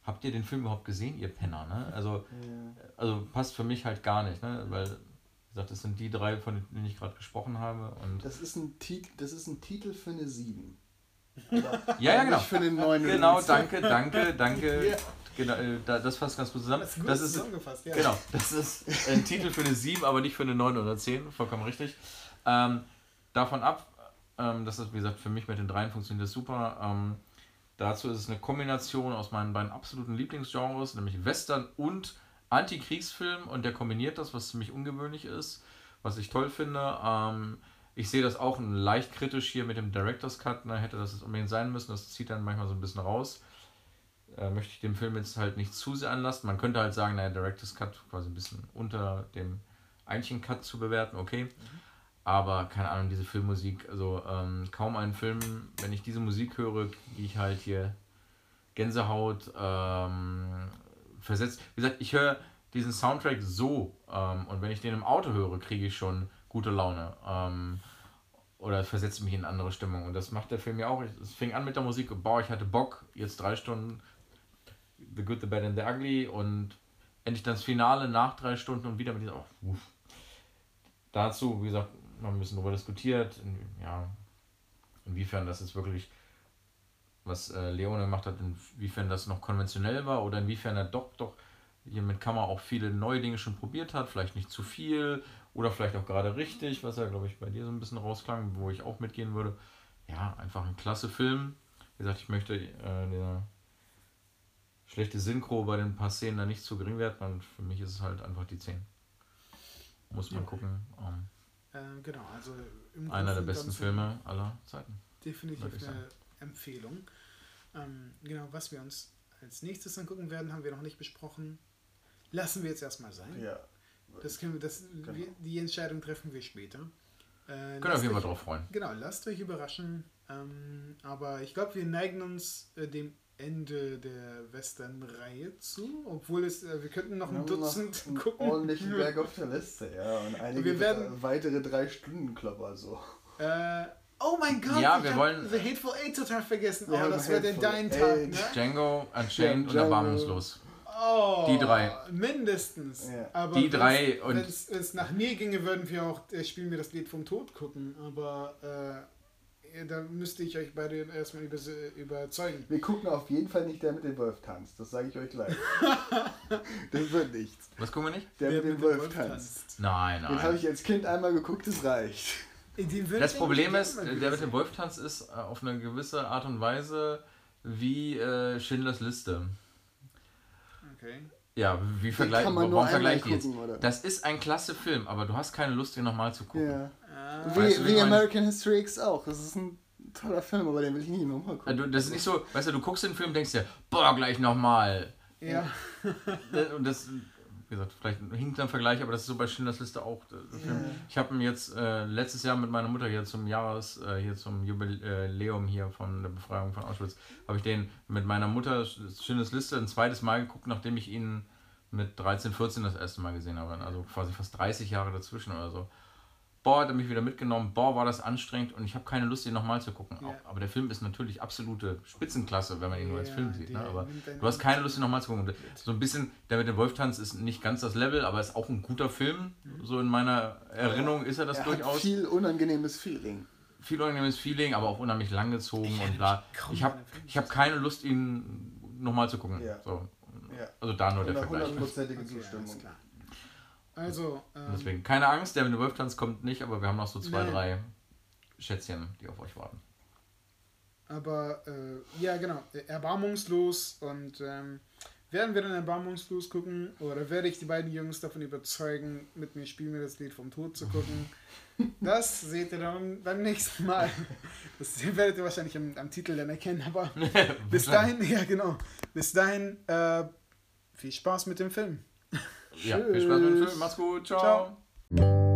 Habt ihr den Film überhaupt gesehen, ihr Penner? Ne? Also, also passt für mich halt gar nicht, ne? Weil, wie gesagt, das sind die drei, von denen ich gerade gesprochen habe. Und Das ist ein, Tit das ist ein Titel für eine 7. ja, ja, genau. Nicht für eine 9 Genau, danke, danke, danke. Ja. Genau, äh, da- das fasst ganz gut zusammen. Das ist gut Das ist, zusammengefasst, ja. genau, das ist ein Titel für eine 7, aber nicht für eine 9 oder 10, vollkommen richtig. Ähm, davon ab, ähm, das ist, wie gesagt, für mich mit den dreien funktioniert das super. Ähm, dazu ist es eine Kombination aus meinen beiden absoluten Lieblingsgenres, nämlich Western und Antikriegsfilm und der kombiniert das, was ziemlich ungewöhnlich ist, was ich toll finde. Ähm, ich sehe das auch leicht kritisch hier mit dem Director's Cut, ne, hätte das jetzt unbedingt sein müssen, das zieht dann manchmal so ein bisschen raus. Äh, möchte ich dem Film jetzt halt nicht zu sehr anlasten. Man könnte halt sagen, naja, Director's Cut quasi ein bisschen unter dem eigentlichen Cut zu bewerten, okay. Aber keine Ahnung, diese Filmmusik, also ähm, kaum ein Film, wenn ich diese Musik höre, kriege ich halt hier Gänsehaut ähm, versetzt. Wie gesagt, ich höre diesen Soundtrack so ähm, und wenn ich den im Auto höre, kriege ich schon gute Laune. Ähm, oder versetzt mich in andere Stimmung. Und das macht der Film ja auch. Es fing an mit der Musik, boah, ich hatte Bock, jetzt drei Stunden The Good, The Bad and The Ugly und endlich das Finale nach drei Stunden und wieder mit dieser, oh. Dazu, wie gesagt, noch ein bisschen darüber diskutiert, in, ja, inwiefern das jetzt wirklich, was äh, Leone gemacht hat, inwiefern das noch konventionell war oder inwiefern er doch, doch hier mit Kammer auch viele neue Dinge schon probiert hat, vielleicht nicht zu viel oder vielleicht auch gerade richtig, was ja, glaube ich, bei dir so ein bisschen rausklang, wo ich auch mitgehen würde. Ja, einfach ein klasse Film. Wie gesagt, ich möchte äh, der schlechte Synchro bei den paar Szenen da nicht zu gering werten und für mich ist es halt einfach die 10. Muss man Ja. gucken. Ähm, Äh, genau, also im einer der besten Filme aller Zeiten. Definitiv eine Empfehlung. Ähm, genau, was wir uns als nächstes angucken werden, haben wir noch nicht besprochen. Lassen wir jetzt erstmal sein. Ja. Das können wir, das, Genau. wir, die Entscheidung treffen wir später. Äh, Können auf jeden Fall drauf freuen. Genau, lasst euch überraschen. Ähm, aber ich glaube, wir neigen uns äh, dem Ende der Western-Reihe zu, obwohl es, äh, wir könnten noch Wir ein noch Dutzend einen gucken. ordentlichen Berg auf der Liste, ja. Und einige Wir werden- weitere drei Stunden Klopper so. Äh, Oh mein Gott, Ja, ich wir hab wollen- The Hateful Eight total vergessen. Oh, haben das wäre denn dein. Tag, ne? Django, Unchained und. Erbarmungslos. Oh, Die drei. Mindestens. Ja. Aber Die drei und- Wenn es nach mir ginge, würden wir auch äh, Spielen wir das Lied vom Tod gucken. Aber äh, da müsste ich euch beide erstmal über, überzeugen. Wir gucken auf jeden Fall nicht der mit dem Wolf tanzt, das sage ich euch gleich. das wird nichts. Was gucken wir nicht? Der Wer mit dem Wolf tanzt. Nein, Den habe nein. ich als Kind einmal geguckt, das reicht. Das ich Problem ist, der mit dem sehen. Wolftanz ist äh, auf eine gewisse Art und Weise wie äh, Schindlers Liste. Okay. Ja, wie vergleich, kann man warum vergleichen die jetzt? gucken, oder? Das ist ein klasse Film, aber du hast keine Lust, den nochmal zu gucken. Ja. Ah, Weißt du, Wie, wie wie ich meine? American History X auch. Das ist ein toller Film, aber den will ich nie nochmal Äh, gucken. Du, das ist nicht so, weißt du, du guckst den Film und denkst dir, boah, gleich nochmal. ja. Und das, wie gesagt, vielleicht hinkt ein Vergleich, aber das ist so bei Schindlers Liste auch. äh, Film. Ja. Ich habe ihn jetzt äh, letztes Jahr mit meiner Mutter hier zum Jahres, äh, hier zum Jubiläum hier von der Befreiung von Auschwitz, habe ich den mit meiner Mutter Schindlers Liste ein zweites Mal geguckt, nachdem ich ihn mit 13, 14 das erste Mal gesehen habe. Also quasi fast 30 Jahre dazwischen oder so. Boah, hat er mich wieder mitgenommen. Boah, war das anstrengend und ich habe keine Lust, ihn nochmal zu gucken. Ja. Aber der Film ist natürlich absolute Spitzenklasse, wenn man ihn nur als Ja, Film sieht. Ne? Aber du hast keine Lust, ihn nochmal zu gucken. So ein bisschen, der mit dem Wolftanz ist nicht ganz das Level, aber ist auch ein guter Film. So in meiner Erinnerung ist er das er durchaus. hat viel unangenehmes Feeling. viel unangenehmes Feeling, aber auch unheimlich langgezogen und bla. Ich habe ich hab keine Lust, ihn nochmal zu gucken. Ja. So. Ja. Also da nur der Vergleich. hundertprozentige Okay, alles Zustimmung. klar. Also, ähm, Deswegen keine Angst, der mit dem Wolftanz kommt nicht, aber wir haben noch so zwei, Nee. drei Schätzchen, die auf euch warten. aber äh, ja, genau, erbarmungslos und ähm, werden wir dann erbarmungslos gucken oder werde ich die beiden Jungs davon überzeugen, mit mir Spiel mir das Lied vom Tod zu gucken? Das seht ihr dann beim nächsten Mal. Das werdet ihr wahrscheinlich am, am Titel dann erkennen, aber bis dahin, ja genau, bis dahin äh, viel Spaß mit dem Film. Ja, viel Spaß mit dem. Film. Mach's gut. Ciao. Ciao.